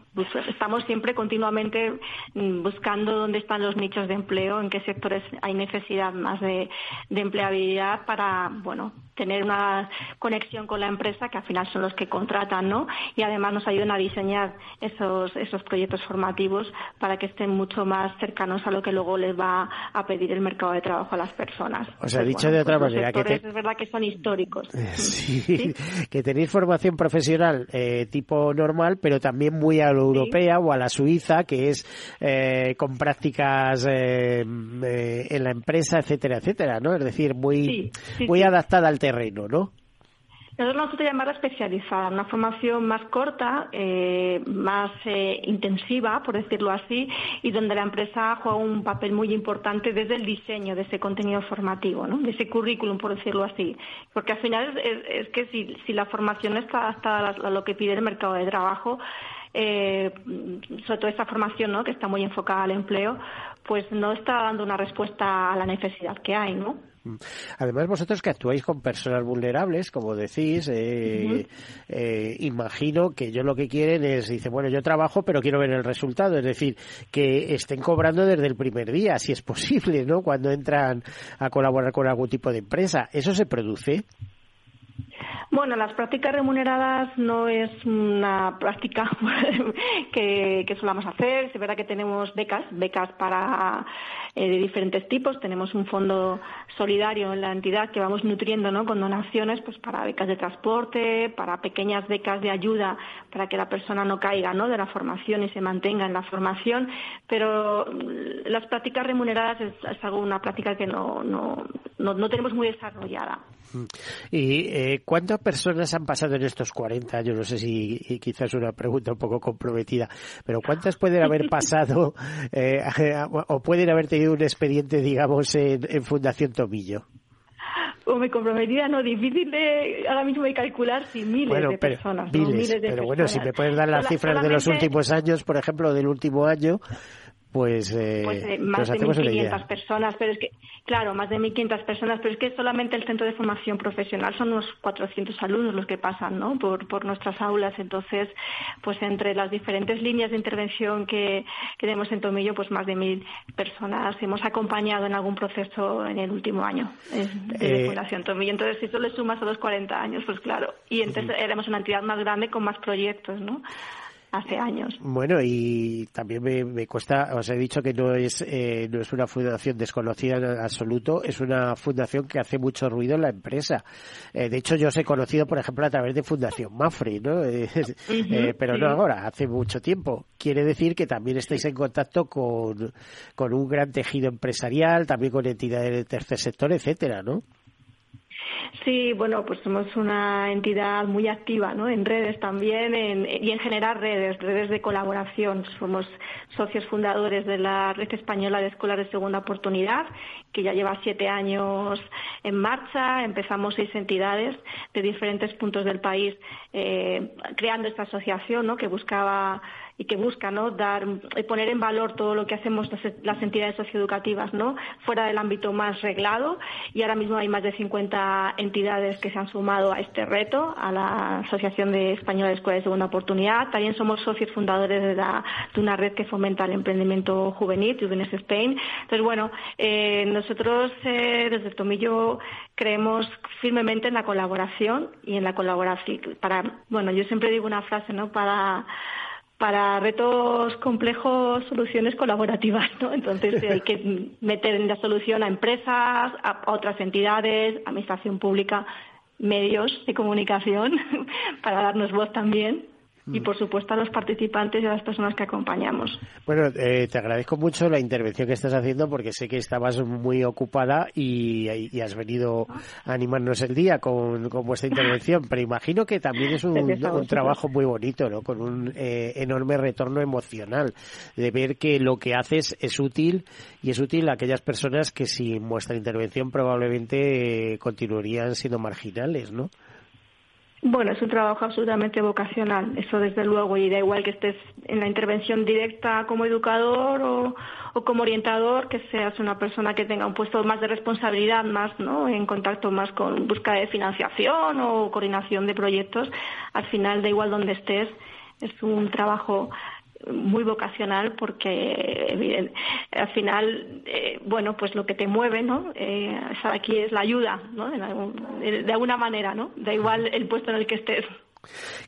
Estamos siempre continuamente mm, buscando dónde están los nichos de empleo, en qué sectores hay necesidad más de, de empleabilidad para, bueno, tener una conexión con la empresa, que al final son los que contratan, ¿no? Y además nos ayudan a diseñar esos, esos proyectos formativos para que estén mucho más cercanos a lo que luego les va a pedir el mercado de trabajo a las personas. O sea, pues dicho de otra pues manera, que es verdad que son históricos. Sí, que tenéis formación profesional eh, tipo normal, pero también muy a lo europea o a la suiza, que es eh, con prácticas eh, en la empresa, etcétera, etcétera, ¿no? Es decir, muy, muy adaptada al tema terreno, ¿no? Nosotros nosotros llamarla especializada, una formación más corta, eh, más eh, intensiva, por decirlo así, y donde la empresa juega un papel muy importante desde el diseño de ese contenido formativo, ¿no? de ese currículum, por decirlo así. Porque al final es, que si, si, la formación está adaptada a lo que pide el mercado de trabajo, eh, sobre todo esta formación ¿no? que está muy enfocada al empleo, pues no está dando una respuesta a la necesidad que hay, ¿no? Además, vosotros que actuáis con personas vulnerables, como decís, eh, eh, imagino que yo lo que quieren es, dice, bueno, yo trabajo, pero quiero ver el resultado. Es decir, que estén cobrando desde el primer día, si es posible, ¿no? Cuando entran a colaborar con algún tipo de empresa. ¿Eso se produce? Bueno, las prácticas remuneradas no es una práctica que, que solamos hacer. Es verdad que tenemos becas, becas para eh, de diferentes tipos. Tenemos un fondo solidario en la entidad que vamos nutriendo ¿no? con donaciones pues para becas de transporte, para pequeñas becas de ayuda para que la persona no caiga ¿no? de la formación y se mantenga en la formación. Pero las prácticas remuneradas es, algo, una práctica que no, no, no, tenemos muy desarrollada. ¿Y eh, cuántas personas han pasado en estos 40 años? No sé si quizás es una pregunta un poco comprometida, pero ¿cuántas pueden haber pasado eh, o pueden haber tenido un expediente, digamos, en, Fundación Tomillo? o me comprometida, no, difícil de ahora mismo de calcular si miles de personas. pero bueno, si me puedes dar las cifras de los últimos años, por ejemplo, del último año, pues, eh, pues eh, más de 1.500 personas, pero es que, claro, más de 1.500 personas, pero es que solamente el centro de formación profesional son unos 400 alumnos los que pasan, ¿no? Por, por nuestras aulas, entonces, pues entre las diferentes líneas de intervención que, que tenemos en Tomillo, pues más de 1.000 personas hemos acompañado en algún proceso en el último año de, eh, Fundación Tomillo. Entonces, si eso le sumas a los 40 años, pues claro, y entonces éramos una entidad más grande con más proyectos, ¿no? Hace años. Bueno, y también me, cuesta, os he dicho que no es, eh, no es una fundación desconocida en absoluto, es una fundación que hace mucho ruido en la empresa. Eh, de hecho, yo os he conocido, por ejemplo, a través de Fundación Mafre, ¿no? Eh, pero no ahora, hace mucho tiempo. Quiere decir que también estáis en contacto con, con un gran tejido empresarial, también con entidades del tercer sector, etcétera, ¿no? Sí, bueno, pues somos una entidad muy activa ¿no? en redes también y en generar redes, redes de colaboración. Somos socios fundadores de la Red Española de Escuelas de Segunda Oportunidad, que ya lleva siete años en marcha. Empezamos seis entidades de diferentes puntos del país eh, creando esta asociación ¿no? que buscaba y que busca ¿no? dar eh, poner en valor todo lo que hacemos las, entidades socioeducativas ¿no? fuera del ámbito más reglado y ahora mismo hay más de 50 entidades que se han sumado a este reto a la Asociación de Española de Escuelas de Segunda Oportunidad también somos socios fundadores de, de una red que fomenta el emprendimiento juvenil Juvenes Spain entonces bueno eh, nosotros eh, desde Tomillo creemos firmemente en la colaboración y en la colaboración para bueno yo siempre digo una frase no para para retos complejos soluciones colaborativas, ¿no? Entonces hay que meter en la solución a empresas, a otras entidades, administración pública, medios de comunicación para darnos voz también y, por supuesto, a los participantes y a las personas que acompañamos. Bueno, eh, te agradezco mucho la intervención que estás haciendo porque sé que estabas muy ocupada y, has venido a animarnos el día con, vuestra intervención, pero imagino que también es un, trabajo muy bonito, ¿no? Con un eh, enorme retorno emocional de ver que lo que haces es útil y es útil a aquellas personas que sin vuestra intervención probablemente eh, continuarían siendo marginales, ¿no? Bueno, es un trabajo absolutamente vocacional, eso desde luego, y da igual que estés en la intervención directa como educador o, como orientador, que seas una persona que tenga un puesto más de responsabilidad, más ¿no? en contacto más con búsqueda de financiación o coordinación de proyectos, al final da igual donde estés, es un trabajo muy vocacional porque al final eh, bueno pues lo que te mueve no eh, aquí es la ayuda no de, alguna manera no da igual el puesto en el que estés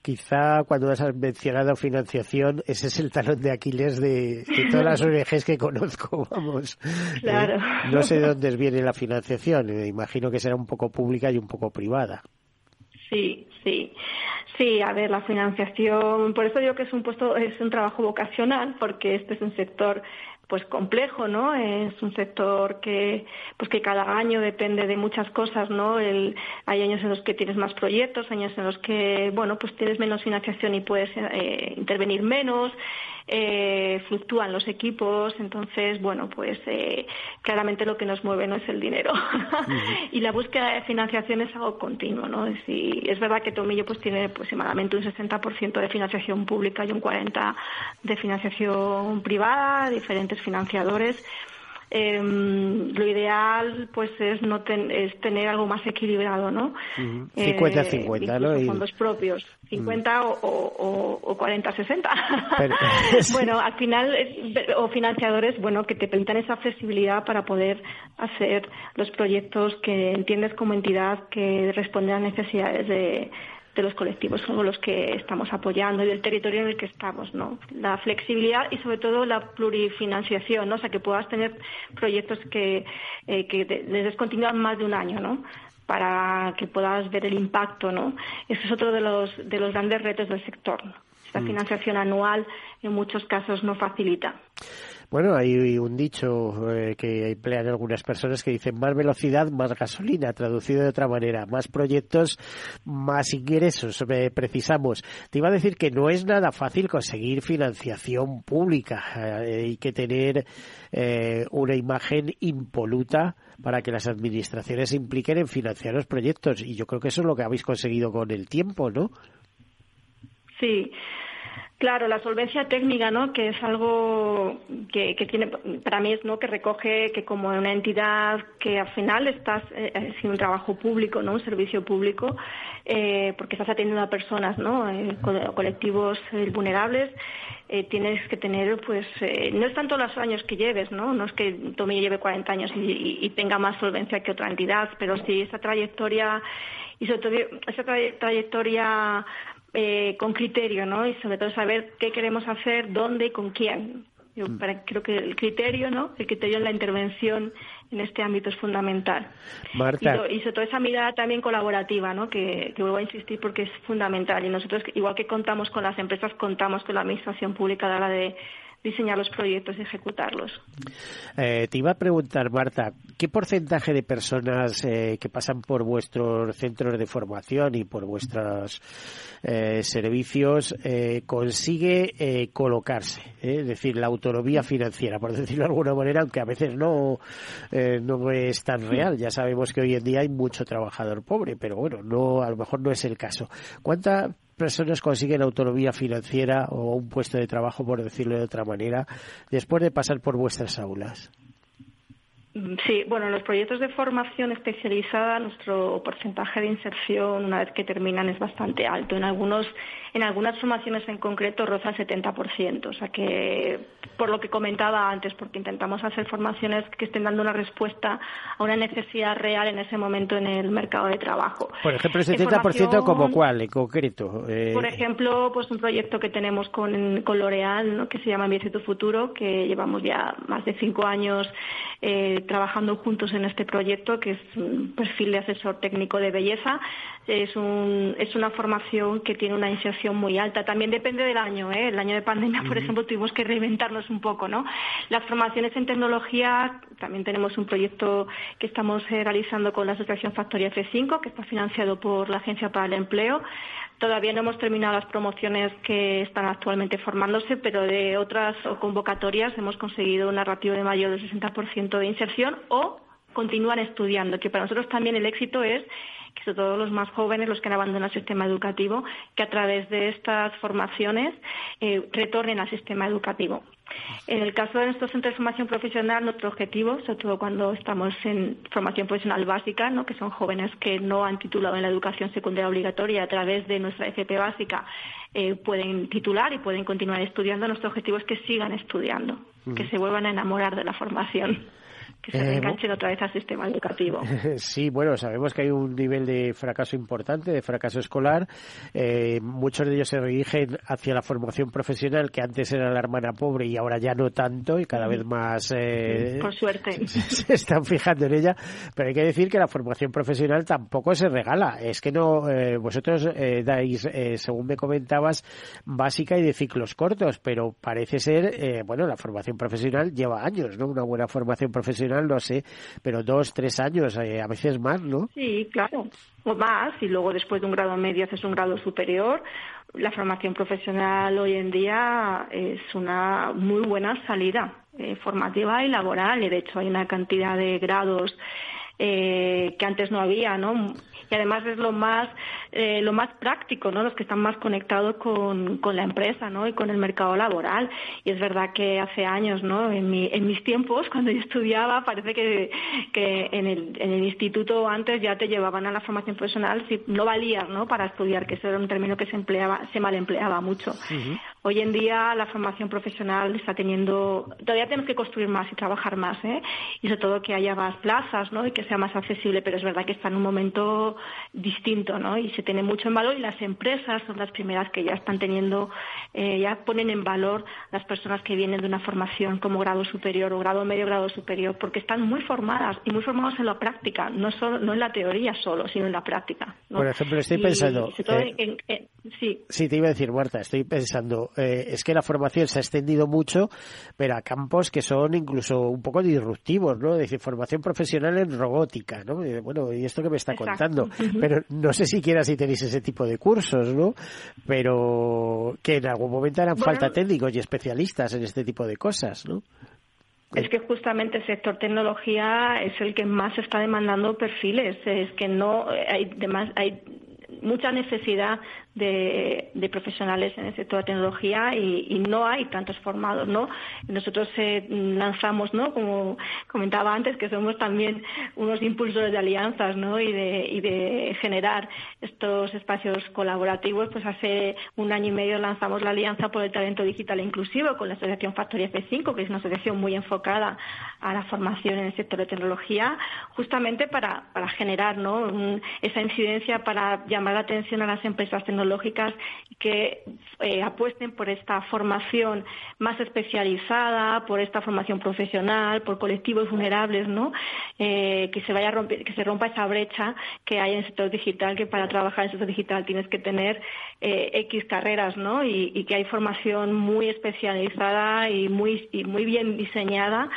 Quizá cuando has mencionado financiación, ese es el talón de Aquiles de, todas las ONGs que conozco, vamos. Claro. Eh, no sé de dónde viene la financiación, imagino que será un poco pública y un poco privada. Sí, sí. Sí, a ver, la financiación, por eso digo que es un puesto, es un trabajo vocacional, porque este es un sector pues complejo, ¿no? Es un sector que pues que cada año depende de muchas cosas, ¿no? El, hay años en los que tienes más proyectos, años en los que bueno pues tienes menos financiación y puedes eh, intervenir menos eh, fluctúan los equipos, entonces, bueno, pues eh, claramente lo que nos mueve no es el dinero. y la búsqueda de financiación es algo continuo, ¿no? Es, es verdad que Tomillo pues tiene aproximadamente un 60% de financiación pública y un 40% de financiación privada, diferentes financiadores. Eh, lo ideal pues es no es tener algo más equilibrado no 50-50 eh, ¿no? fondos propios 50 o, o, o 40-60 bueno al final o financiadores bueno que te permitan esa flexibilidad para poder hacer los proyectos que entiendes como entidad que responden a necesidades de de los colectivos con los que estamos apoyando y del territorio en el que estamos, ¿no? La flexibilidad y sobre todo la plurifinanciación, ¿no? O sea, que puedas tener proyectos que, eh, que les descontinúan más de un año, ¿no? Para que puedas ver el impacto, ¿no? Ese es otro de los, de los grandes retos del sector. Esta mm. financiación anual en muchos casos no facilita. Bueno, hay un dicho eh, que emplean algunas personas que dicen más velocidad, más gasolina, traducido de otra manera, más proyectos, más ingresos. precisamos. Te iba a decir que no es nada fácil conseguir financiación pública. Eh, hay que tener eh, una imagen impoluta para que las administraciones se impliquen en financiar los proyectos. Y yo creo que eso es lo que habéis conseguido con el tiempo, ¿no? Sí. Claro, la solvencia técnica, ¿no? Que es algo que, tiene, para mí es, ¿no? Que recoge que como una entidad que al final estás eh, haciendo un trabajo público, ¿no? Un servicio público, eh, porque estás atendiendo a personas, ¿no? Eh, colectivos vulnerables, tienes que tener, pues, no es tanto los años que lleves, ¿no? No es que Tomillo lleve 40 años y, tenga más solvencia que otra entidad, pero sí esa trayectoria y sobre todo esa trayectoria eh, con criterio, ¿no? Y sobre todo saber qué queremos hacer, dónde y con quién. Yo mm. creo que el criterio, ¿no? El criterio en la intervención en este ámbito es fundamental. Marta. Y, sobre todo esa mirada también colaborativa, ¿no? Que, que, vuelvo a insistir porque es fundamental. Y nosotros, igual que contamos con las empresas, contamos con la administración pública a la hora de diseñar los proyectos y ejecutarlos. Eh, te iba a preguntar, Marta, ¿qué porcentaje de personas eh, que pasan por vuestros centros de formación y por vuestros eh, servicios consigue colocarse? Es decir, la autonomía financiera, por decirlo de alguna manera, aunque a veces no, no es tan real. Ya sabemos que hoy en día hay mucho trabajador pobre, pero bueno, no, a lo mejor no es el caso. ¿Cuánta personas consiguen autonomía financiera o un puesto de trabajo, por decirlo de otra manera, después de pasar por vuestras aulas? Sí, bueno, en los proyectos de formación especializada nuestro porcentaje de inserción una vez que terminan es bastante alto. En algunos en algunas formaciones en concreto roza el 70%. O sea que, por lo que comentaba antes, porque intentamos hacer formaciones que estén dando una respuesta a una necesidad real en ese momento en el mercado de trabajo. Por ejemplo, el 70% como cuál, en concreto. Eh, por ejemplo, pues un proyecto que tenemos con, con L'Oreal, que se llama Mi tu futuro, que llevamos ya más de cinco años eh, trabajando juntos en este proyecto, que es un perfil de asesor técnico de belleza. Es, un, es una formación que tiene una inserción muy alta. También depende del año. ¿eh? El año de pandemia, por ejemplo, tuvimos que reinventarnos un poco. ¿no? Las formaciones en tecnología, también tenemos un proyecto que estamos eh, realizando con la Asociación Factoría F5, que está financiado por la Agencia para el Empleo. Todavía no hemos terminado las promociones que están actualmente formándose, pero de otras convocatorias hemos conseguido una ratio de mayor del 60% de inserción o continúan estudiando, que para nosotros también el éxito es que sobre todo los más jóvenes, los que han abandonado el sistema educativo, que a través de estas formaciones eh, retornen al sistema educativo. En el caso de nuestros centros de formación profesional, nuestro objetivo, sobre todo cuando estamos en formación profesional básica, ¿no? que son jóvenes que no han titulado en la educación secundaria obligatoria a través de nuestra FP básica, eh, pueden titular y pueden continuar estudiando. Nuestro objetivo es que sigan estudiando, que se vuelvan a enamorar de la formación que se eh, enganchen otra vez al sistema educativo. Sí, bueno, sabemos que hay un nivel de fracaso importante, de fracaso escolar. Eh, muchos de ellos se dirigen hacia la formación profesional, que antes era la hermana pobre y ahora ya no tanto, y cada vez más. Eh, Por suerte. Se están fijando en ella. Pero hay que decir que la formación profesional tampoco se regala. Es que no. vosotros dais, según me comentabas, básica y de ciclos cortos, pero parece ser, bueno, la formación profesional lleva años, ¿no? Una buena formación profesional no sé, pero dos, tres años, eh, a veces más, ¿no? Sí, claro, o más, y luego después de un grado medio haces un grado superior. La formación profesional hoy en día es una muy buena salida eh, formativa y laboral, y de hecho hay una cantidad de grados eh, que antes no había, ¿no? Y además es lo más eh, lo más práctico, ¿no? Los que están más conectados con, con la empresa, ¿no? Y con el mercado laboral. Y es verdad que hace años, ¿no? En, mi, en mis tiempos, cuando yo estudiaba, parece que, que en, el, en el instituto antes ya te llevaban a la formación profesional si no valías, ¿no? Para estudiar, que eso era un término que se empleaba, se mal empleaba mucho. Hoy en día la formación profesional está teniendo, todavía tenemos que construir más y trabajar más, ¿eh? Y sobre todo que haya más plazas, ¿no? Y que sea más accesible, pero es verdad que está en un momento distinto, ¿no? Y se tiene mucho en valor y las empresas son las primeras que ya están teniendo, eh, ya ponen en valor las personas que vienen de una formación como grado superior o grado medio, grado superior, porque están muy formadas y muy formadas en la práctica, no solo, no en la teoría solo, sino en la práctica. Por ejemplo, estoy pensando. Eh, sí. sí, te iba a decir, Marta, estoy pensando, eh, es que la formación se ha extendido mucho, pero a campos que son incluso un poco disruptivos, ¿no? Es decir, formación profesional en robótica, ¿no? Bueno, y esto que me está contando, pero no sé siquiera si tenéis ese tipo de cursos, ¿no? Pero que en algún momento harán falta técnicos y especialistas en este tipo de cosas, ¿no? Es que justamente el sector tecnología es el que más está demandando perfiles. Es que no hay, demás, hay mucha necesidad de, profesionales en el sector de tecnología y, no hay tantos formados, ¿no? Nosotros eh, lanzamos, ¿no? Como comentaba antes, que somos también unos impulsores de alianzas, ¿no? Y de, de generar estos espacios colaborativos, pues hace un año y medio lanzamos la Alianza por el Talento Digital Inclusivo con la Asociación Factoría F5, que es una asociación muy enfocada a la formación en el sector de tecnología, justamente para, para generar, ¿no? esa incidencia para llamar la atención a las empresas tecnológicas tecnológicas que eh, apuesten por esta formación más especializada, por esta formación profesional, por colectivos vulnerables, ¿no? Eh, que se vaya que se rompa esa brecha que hay en el sector digital, que para trabajar en el sector digital tienes que tener eh, X carreras, ¿no? Y, que hay formación muy especializada y muy, y muy bien diseñada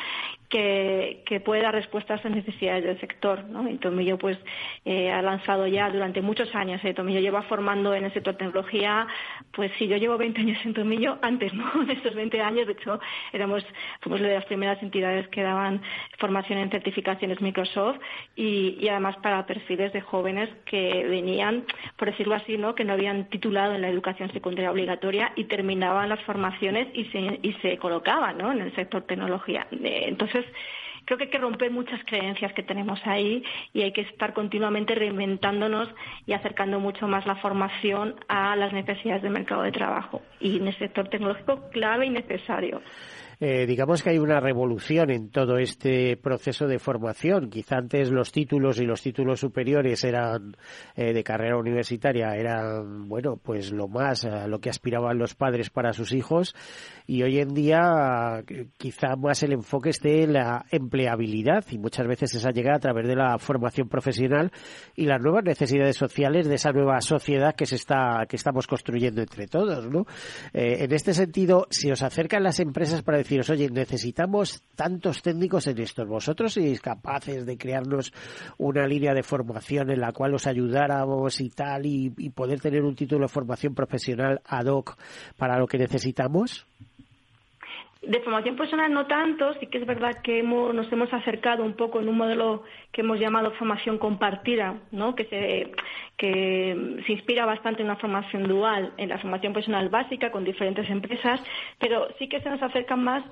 que, que puede dar respuesta a esas necesidades del sector. ¿no? Y Tomillo pues, eh, ha lanzado ya durante muchos años. Eh, Tomillo lleva formando en el sector tecnología, pues sí, yo llevo 20 años en Tomillo, antes, ¿no? En estos 20 años, de hecho, éramos, fuimos de las primeras entidades que daban formación en certificaciones Microsoft y, y además para perfiles de jóvenes que venían, por decirlo así, ¿no? que no habían titulado en la educación secundaria obligatoria y terminaban las formaciones y se, y se colocaban ¿no? en el sector tecnología. Entonces, creo que hay que romper muchas creencias que tenemos ahí y hay que estar continuamente reinventándonos y acercando mucho más la formación a las necesidades del mercado de trabajo y en el sector tecnológico clave y necesario. Eh, digamos que hay una revolución en todo este proceso de formación. Quizá antes los títulos y los títulos superiores eran eh, de carrera universitaria eran, bueno, pues lo más a lo que aspiraban los padres para sus hijos y hoy en día quizá más el enfoque esté en la empleabilidad y muchas veces esa llega a través de la formación profesional y las nuevas necesidades sociales de esa nueva sociedad que se está que estamos construyendo entre todos, ¿no? Eh, en este sentido, si os acercan las empresas para deciros, oye, necesitamos tantos técnicos en esto, vosotros sois capaces de crearnos una línea de formación en la cual os ayudáramos y tal y poder tener un título de formación profesional ad hoc para lo que necesitamos? De formación personal no tanto, sí que es verdad que nos hemos acercado un poco en un modelo que hemos llamado formación compartida, ¿no? que, se, que se inspira bastante en una formación dual, en la formación personal básica con diferentes empresas, pero sí que se nos acercan más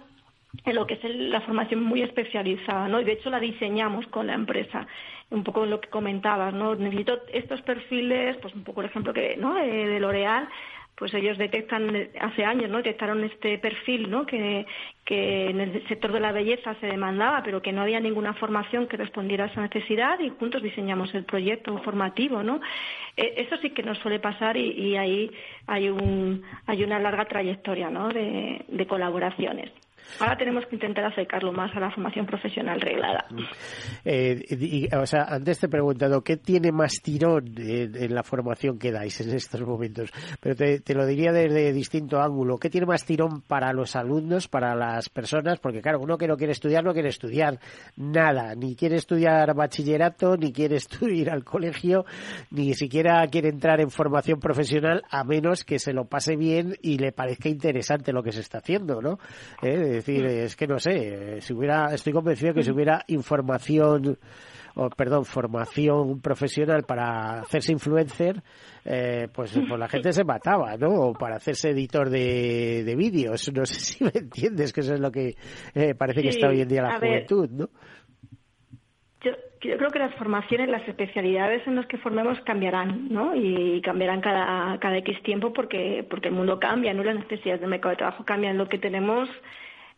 en lo que es la formación muy especializada, ¿no? Y de hecho la diseñamos con la empresa, un poco lo que comentabas, ¿no? Necesito estos perfiles, pues un poco el ejemplo que, ¿no? Eh, de L'Oreal, pues ellos detectan hace años no detectaron este perfil no que, en el sector de la belleza se demandaba pero que no había ninguna formación que respondiera a esa necesidad y juntos diseñamos el proyecto formativo no e, eso sí que nos suele pasar y, y ahí hay un hay una larga trayectoria no de colaboraciones Ahora tenemos que intentar acercarlo más a la formación profesional reglada. Eh, o sea, antes te he preguntado, ¿qué tiene más tirón en, la formación que dais en estos momentos? Pero te, lo diría desde distinto ángulo. ¿Qué tiene más tirón para los alumnos, para las personas? Porque claro, uno que no quiere estudiar no quiere estudiar nada. Ni quiere estudiar bachillerato, ni quiere estudiar al colegio, ni siquiera quiere entrar en formación profesional, a menos que se lo pase bien y le parezca interesante lo que se está haciendo, ¿no? Eh, decir, es que no sé, si hubiera, estoy convencido que si hubiera información, o perdón, formación profesional para hacerse influencer, eh, pues, pues la gente se mataba, ¿no? O para hacerse editor de, de vídeos. No sé si me entiendes, que eso es lo que eh, parece que está hoy en día la juventud, ¿no? Yo, yo creo que las formaciones, las especialidades en las que formemos cambiarán, ¿no? Y cambiarán cada, cada X tiempo porque, porque el mundo cambia, ¿no? Las necesidades del mercado de trabajo cambian. Lo que tenemos en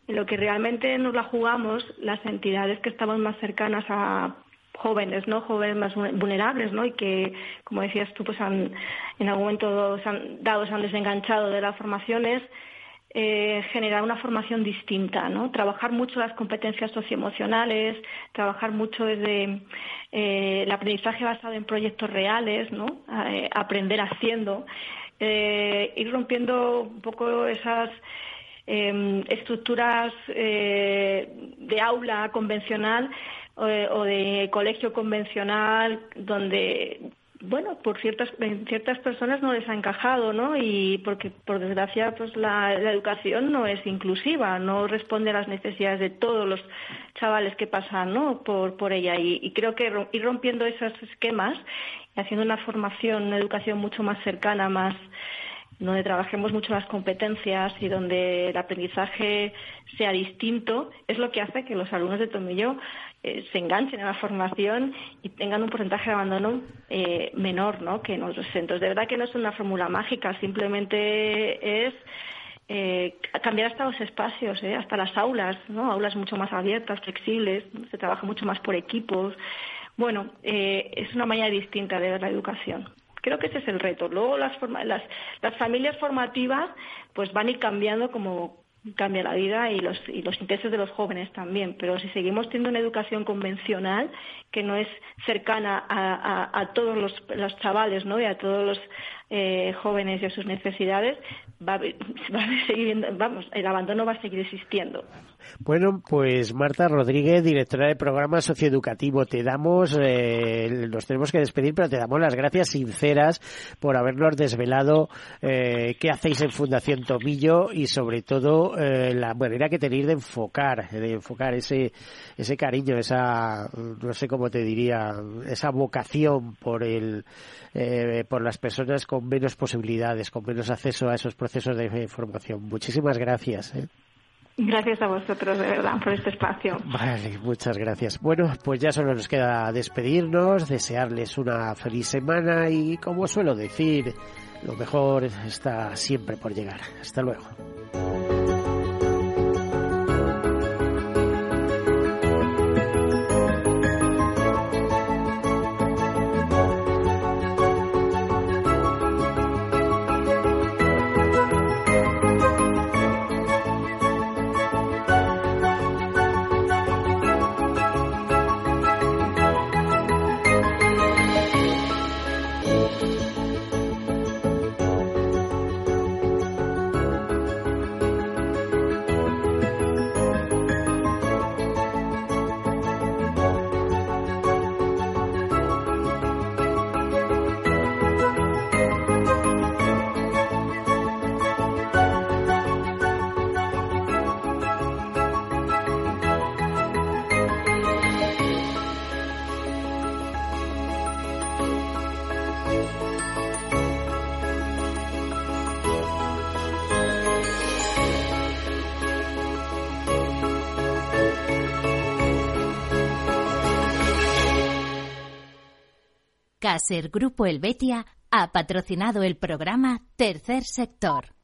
lo que realmente nos la jugamos las entidades que estamos más cercanas a jóvenes, ¿no? Jóvenes más vulnerables, ¿no? Y que, como decías tú, pues han, en algún momento se han dado, se han desenganchado de las formaciones, eh, generar una formación distinta, ¿no? Trabajar mucho las competencias socioemocionales, trabajar mucho desde eh, el aprendizaje basado en proyectos reales, ¿no? Eh, aprender haciendo, eh, ir rompiendo un poco esas Em, estructuras eh, de aula convencional eh, o de colegio convencional donde bueno, por ciertas ciertas personas no les ha encajado, ¿no? Y porque por desgracia pues la, educación no es inclusiva, no responde a las necesidades de todos los chavales que pasan, ¿no? Por por ella y, y creo que ir rompiendo esos esquemas y haciendo una formación, una educación mucho más cercana, más donde trabajemos mucho las competencias y donde el aprendizaje sea distinto, es lo que hace que los alumnos de Tomillo eh, se enganchen en la formación y tengan un porcentaje de abandono eh, menor ¿no? que en otros centros. De verdad que no es una fórmula mágica, simplemente es eh, cambiar hasta los espacios, ¿eh? hasta las aulas, ¿no? aulas mucho más abiertas, flexibles, se trabaja mucho más por equipos. Bueno, eh, es una manera distinta de ver la educación. Creo que ese es el reto. Luego las, las, las familias formativas pues van a ir cambiando como cambia la vida y los, y los intereses de los jóvenes también. Pero si seguimos teniendo una educación convencional que no es cercana a, todos los, los, chavales ¿no? y a todos los eh, jóvenes y a sus necesidades, va, va a seguir, vamos, el abandono va a seguir existiendo. Bueno, pues Marta Rodríguez, directora del programa socioeducativo, te damos, eh, nos tenemos que despedir, pero te damos las gracias sinceras por habernos desvelado eh, qué hacéis en Fundación Tomillo y sobre todo eh, la manera que tenéis de enfocar, de enfocar ese, ese cariño, esa, no sé cómo te diría, esa vocación por el, eh, por las personas con menos posibilidades, con menos acceso a esos procesos de formación. Muchísimas gracias. Gracias a vosotros, de verdad, por este espacio. Vale, muchas gracias. Bueno, pues ya solo nos queda despedirnos, desearles una feliz semana y, como suelo decir, lo mejor está siempre por llegar. Hasta luego. Caser Grupo Helvetia ha patrocinado el programa Tercer Sector.